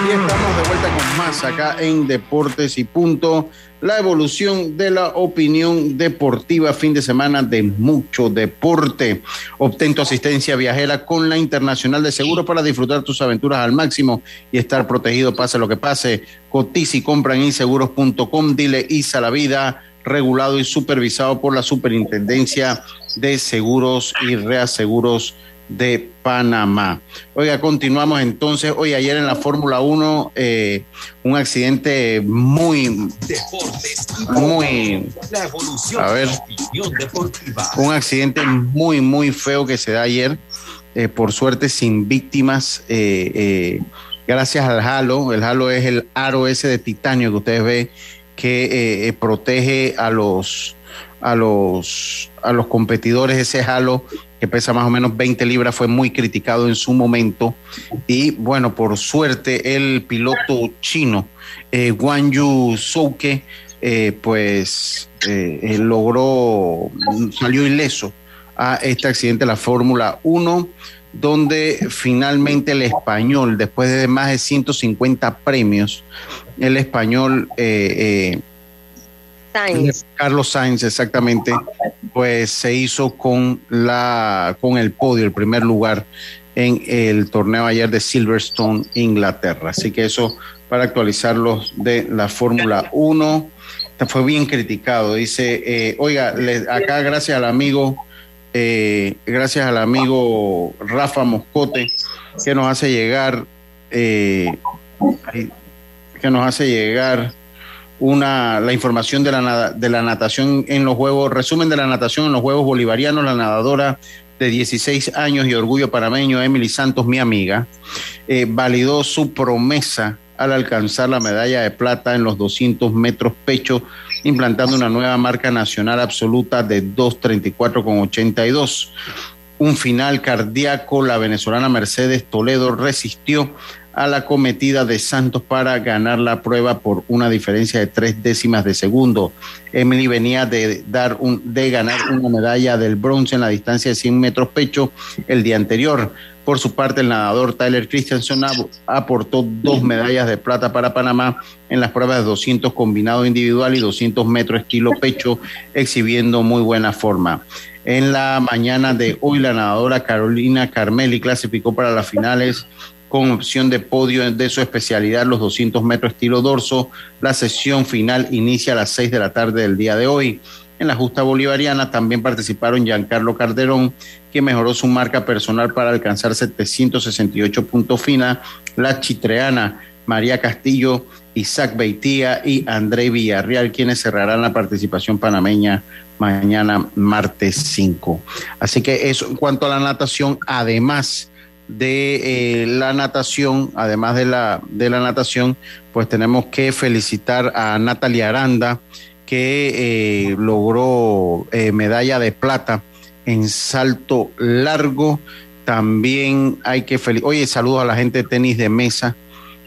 Y estamos de vuelta con más acá en Deportes y Punto. La evolución de la opinión deportiva, fin de semana de mucho deporte. Obtén tu asistencia viajera con la Internacional de Seguros para disfrutar tus aventuras al máximo y estar protegido pase lo que pase. Cotiza y compra en inseguros.com. Dile ISA la vida, regulado y supervisado por la Superintendencia de Seguros y Reaseguros de Panamá. Oiga, continuamos entonces. Hoy ayer en la Fórmula 1, eh, un accidente muy, muy, A ver. un accidente muy, muy feo que se da ayer. Eh, por suerte sin víctimas, eh, eh, gracias al halo. El halo es el aro ese de titanio que ustedes ven que eh, eh, protege a los, a, los, a los competidores. Ese halo que pesa más o menos 20 libras fue muy criticado en su momento. Y bueno, por suerte el piloto chino, eh, Guan Yu Souke, eh, pues eh, logró, salió ileso a este accidente de la Fórmula 1, donde finalmente el español, después de más de 150 premios, el español eh, eh, Sainz. Carlos Sainz, exactamente, pues se hizo con la con el podio, el primer lugar en el torneo ayer de Silverstone, Inglaterra. Así que eso para actualizarlos de la Fórmula 1. Fue bien criticado. Dice, eh, oiga, le- acá gracias al amigo, eh, gracias al amigo Rafa Moscote, que nos hace llegar, eh, que nos hace llegar una la información de la, de la natación en los Juegos, resumen de la natación en los Juegos Bolivarianos, la nadadora de 16 años y orgullo panameño, Emily Santos, mi amiga, eh, validó su promesa al alcanzar la medalla de plata en los 200 metros pecho, implantando una nueva marca nacional absoluta de 2.34,82. Un final cardíaco, la venezolana Mercedes Toledo resistió a la cometida de Santos para ganar la prueba por una diferencia de tres décimas de segundo. Emily venía de, dar un, de ganar una medalla del bronce en la distancia de 100 metros pecho el día anterior. Por su parte, el nadador Tyler Christensen ap- aportó dos medallas de plata para Panamá en las pruebas de 200 combinado individual y 200 metros estilo pecho, exhibiendo muy buena forma. En la mañana de hoy, la nadadora Carolina Carmeli clasificó para las finales con opción de podio de su especialidad, los 200 metros estilo dorso. La sesión final inicia a las 6 de la tarde del día de hoy. En la justa bolivariana también participaron Giancarlo Calderón, que mejoró su marca personal para alcanzar 768 puntos fina, la chitreana María Castillo, Isaac Beitía y André Villarreal, quienes cerrarán la participación panameña mañana martes 5. Así que eso en cuanto a la natación, además de eh, la natación, además de la, de la natación, pues tenemos que felicitar a Natalia Aranda, que eh, logró eh, medalla de plata en salto largo. También hay que felicitar, oye, saludos a la gente de tenis de mesa,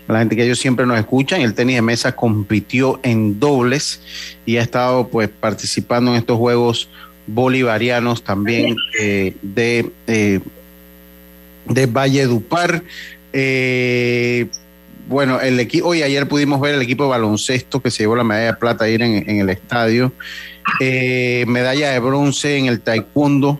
a la gente que ellos siempre nos escuchan. El tenis de mesa compitió en dobles y ha estado pues participando en estos juegos bolivarianos también eh, de, de Valle Dupar. Eh, bueno, el equipo, hoy ayer pudimos ver el equipo de baloncesto que se llevó la medalla de plata ayer en, en el estadio. Eh, medalla de bronce en el taekwondo,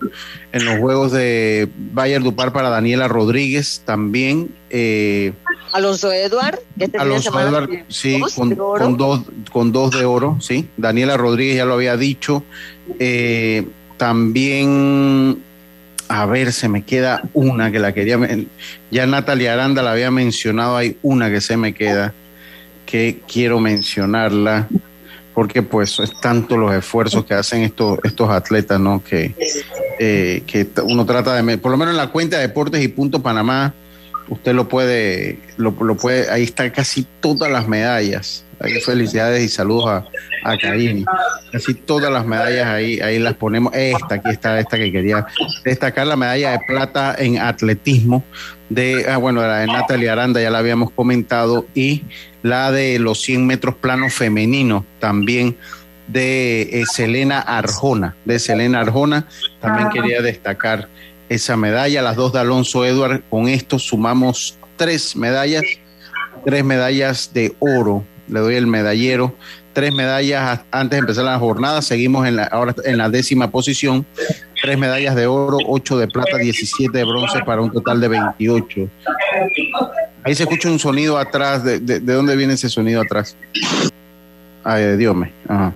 en los juegos de Bayer Dupar para Daniela Rodríguez también. Eh, Alonso Eduard, que este Alonso Eduard, sí, dos con dos, con dos de oro, sí. Daniela Rodríguez ya lo había dicho. Eh, también A ver, se me queda una que la quería. Ya Natalia Aranda la había mencionado. Hay una que se me queda que quiero mencionarla porque pues es tanto los esfuerzos que hacen estos estos atletas, ¿no? Que, eh, que uno trata de, por lo menos en la cuenta de Deportes y Punto Panamá, usted lo puede, lo, puede, ahí están casi todas las medallas. Ahí felicidades y saludos a, a Casi todas las medallas ahí, ahí las ponemos. Esta, aquí está esta que quería destacar, la medalla de plata en atletismo de, ah, bueno, la de Natalia Aranda, ya la habíamos comentado, y la de los 100 metros plano femenino también de eh, Selena Arjona, de Selena Arjona, también quería destacar esa medalla, las dos de Alonso Edward, con esto sumamos tres medallas, tres medallas de oro, le doy el medallero, tres medallas antes de empezar la jornada, seguimos en la, ahora en la décima posición, tres medallas de oro, ocho de plata, 17 de bronce para un total de 28. Ahí se escucha un sonido atrás, ¿de, de, dónde viene ese sonido atrás? Ay, Dios me. Ajá.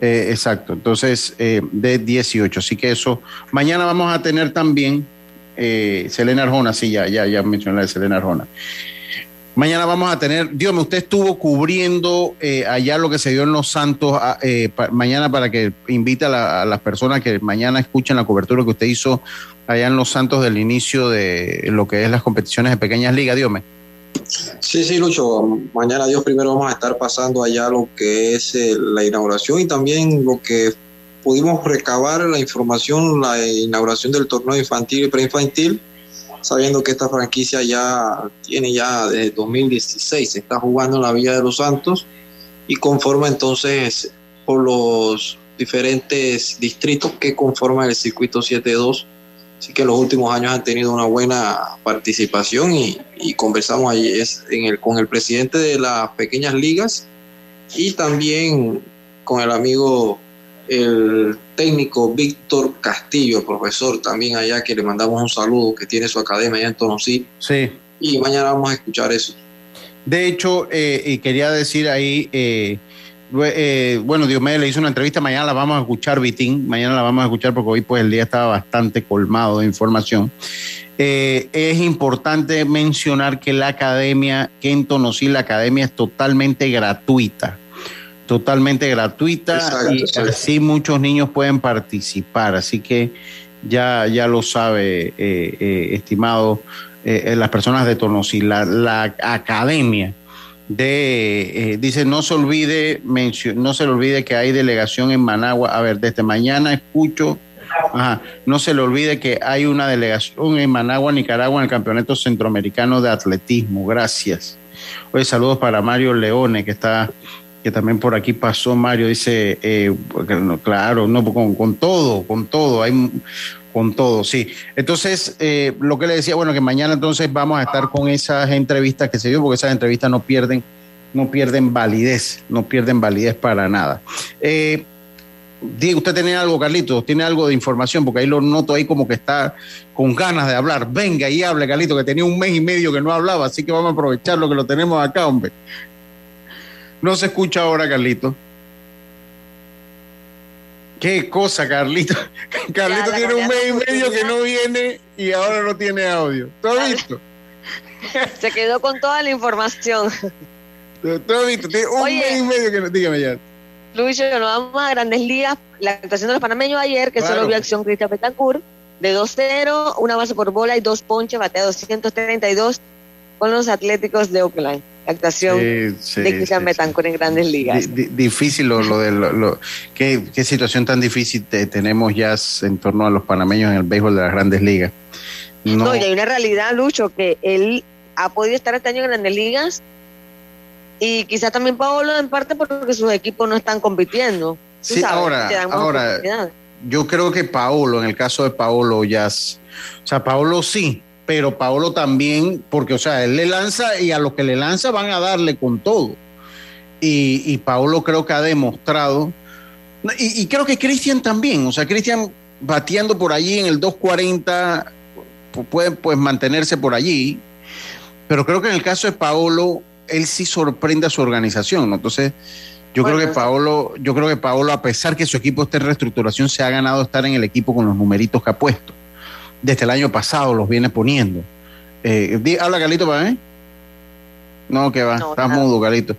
Eh, exacto, entonces eh, de 18. Así que eso, mañana vamos a tener también eh, Selena Arjona, sí, ya, ya, ya mencioné de Selena Arjona. Mañana vamos a tener, Dios mío, usted estuvo cubriendo allá lo que se dio en Los Santos, ah, mañana para que invite a, a, las personas que mañana escuchen la cobertura que usted hizo allá en Los Santos del inicio de lo que es las competiciones de pequeñas ligas, Dios mío. Sí, sí, Lucho. Mañana, Dios primero, vamos a estar pasando allá lo que es eh, la inauguración y también lo que pudimos recabar la información, la inauguración del torneo infantil y preinfantil, sabiendo que esta franquicia ya tiene ya desde 2016, se está jugando en la Villa de los Santos y conforma entonces por los diferentes distritos que conforman el circuito 7-2 Así que los últimos años han tenido una buena participación y, conversamos allí es en el, con el presidente de las pequeñas ligas y también con el amigo, el técnico Víctor Castillo, profesor también allá, que le mandamos un saludo, que tiene su academia allá en Tonosí. Sí. Y mañana vamos a escuchar eso. De hecho, eh, y quería decir ahí, eh, eh, bueno, Diomedes le hizo una entrevista, mañana la vamos a escuchar, Vitín, mañana la vamos a escuchar porque hoy pues el día estaba bastante colmado de información. Eh, es importante mencionar que la academia, que en Tonosí la academia es totalmente gratuita, totalmente gratuita y así muchos niños pueden participar, así que ya, ya lo sabe, eh, estimado, las personas de Tonosí, la, la academia de, eh, dice, no se olvide, no se le olvide que hay delegación en Managua. A ver, desde mañana escucho, no se le olvide que hay una delegación en Managua, Nicaragua, en el Campeonato Centroamericano de Atletismo. Gracias. Oye, saludos para Mario Leone, que está, que también por aquí pasó. Mario dice, eh, claro, no, con, con todo, con todo. Hay con todo, sí. Entonces, eh, lo que le decía, bueno, que mañana entonces vamos a estar con esas entrevistas que se dio, porque esas entrevistas no pierden, no pierden validez, no pierden validez para nada. Eh, Diego, usted tiene algo, Carlito, tiene algo de información, porque ahí lo noto ahí como que está con ganas de hablar. Venga y hable, Carlito, que tenía un mes y medio que no hablaba, así que vamos a aprovechar lo que lo tenemos acá, hombre. No se escucha ahora, Carlito. Qué cosa, Carlito. Carlito tiene un mes y medio que no viene y ahora no tiene audio. ¿Tú has visto? Se quedó con toda la información. ¿Tú has visto? Tiene un mes y medio que no. Dígame ya. Luis, nos vamos a Grandes Ligas. La actuación de los panameños ayer, que solo vio acción Cristian Betancourt, de 2-0, una base por bola y dos ponches, batea 232 con los Atléticos de Oakland actuación de Cristian Betancourt en grandes ligas. difícil lo, lo de lo, ¿qué, qué, situación tan difícil tenemos ya en torno a los panameños en el béisbol de las grandes ligas. No. y hay una realidad, Lucho, que él ha podido estar este año en grandes ligas y quizá también Paolo en parte porque sus equipos no están compitiendo. Sí, ahora, ahora yo creo que Paolo, en el caso de Paolo, ya, o sea, Paolo sí, pero Paolo también, porque, o sea, él le lanza y a los que le lanza van a darle con todo. Y, y Paolo creo que ha demostrado, y, creo que Cristian también, o sea, Cristian bateando por allí en el 240, puede pues mantenerse por allí, pero creo que en el caso de Paolo, él sí sorprende a su organización, Entonces, yo creo que Paolo, yo creo que Paolo, a pesar que su equipo esté en reestructuración, se ha ganado estar en el equipo con los numeritos que ha puesto desde el año pasado los viene poniendo. Eh, di- habla Galito para mí. No, que va, No, estás nada. mudo, Galito.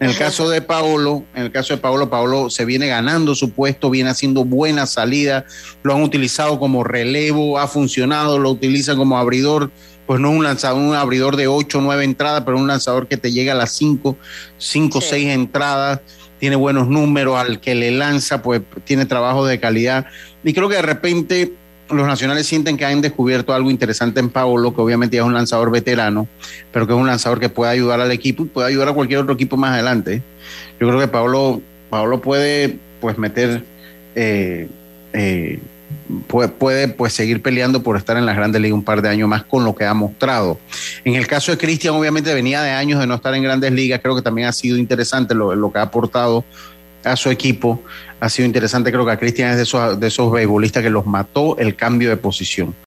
En el caso de Paolo, en el caso de Paolo, Paolo se viene ganando su puesto, viene haciendo buena salida, lo han utilizado como relevo, ha funcionado, lo utilizan como abridor, pues no un lanzador, un abridor de 8 o 9 entradas, pero un lanzador que te llega a las 5, 5 o 6 entradas, tiene buenos números, al que le lanza, pues tiene trabajo de calidad. Y creo que de repente los nacionales sienten que han descubierto algo interesante en Paolo, que obviamente ya es un lanzador veterano, pero que es un lanzador que puede ayudar al equipo y puede ayudar a cualquier otro equipo más adelante. Yo creo que Paolo, Paolo puede pues meter, eh, eh, puede, puede pues seguir peleando por estar en las grandes ligas un par de años más con lo que ha mostrado. En el caso de Cristian, obviamente venía de años de no estar en grandes ligas, creo que también ha sido interesante lo, lo que ha aportado a su equipo. Ha sido interesante, creo que a Cristian es de esos, de esos beisbolistas que los mató el cambio de posición.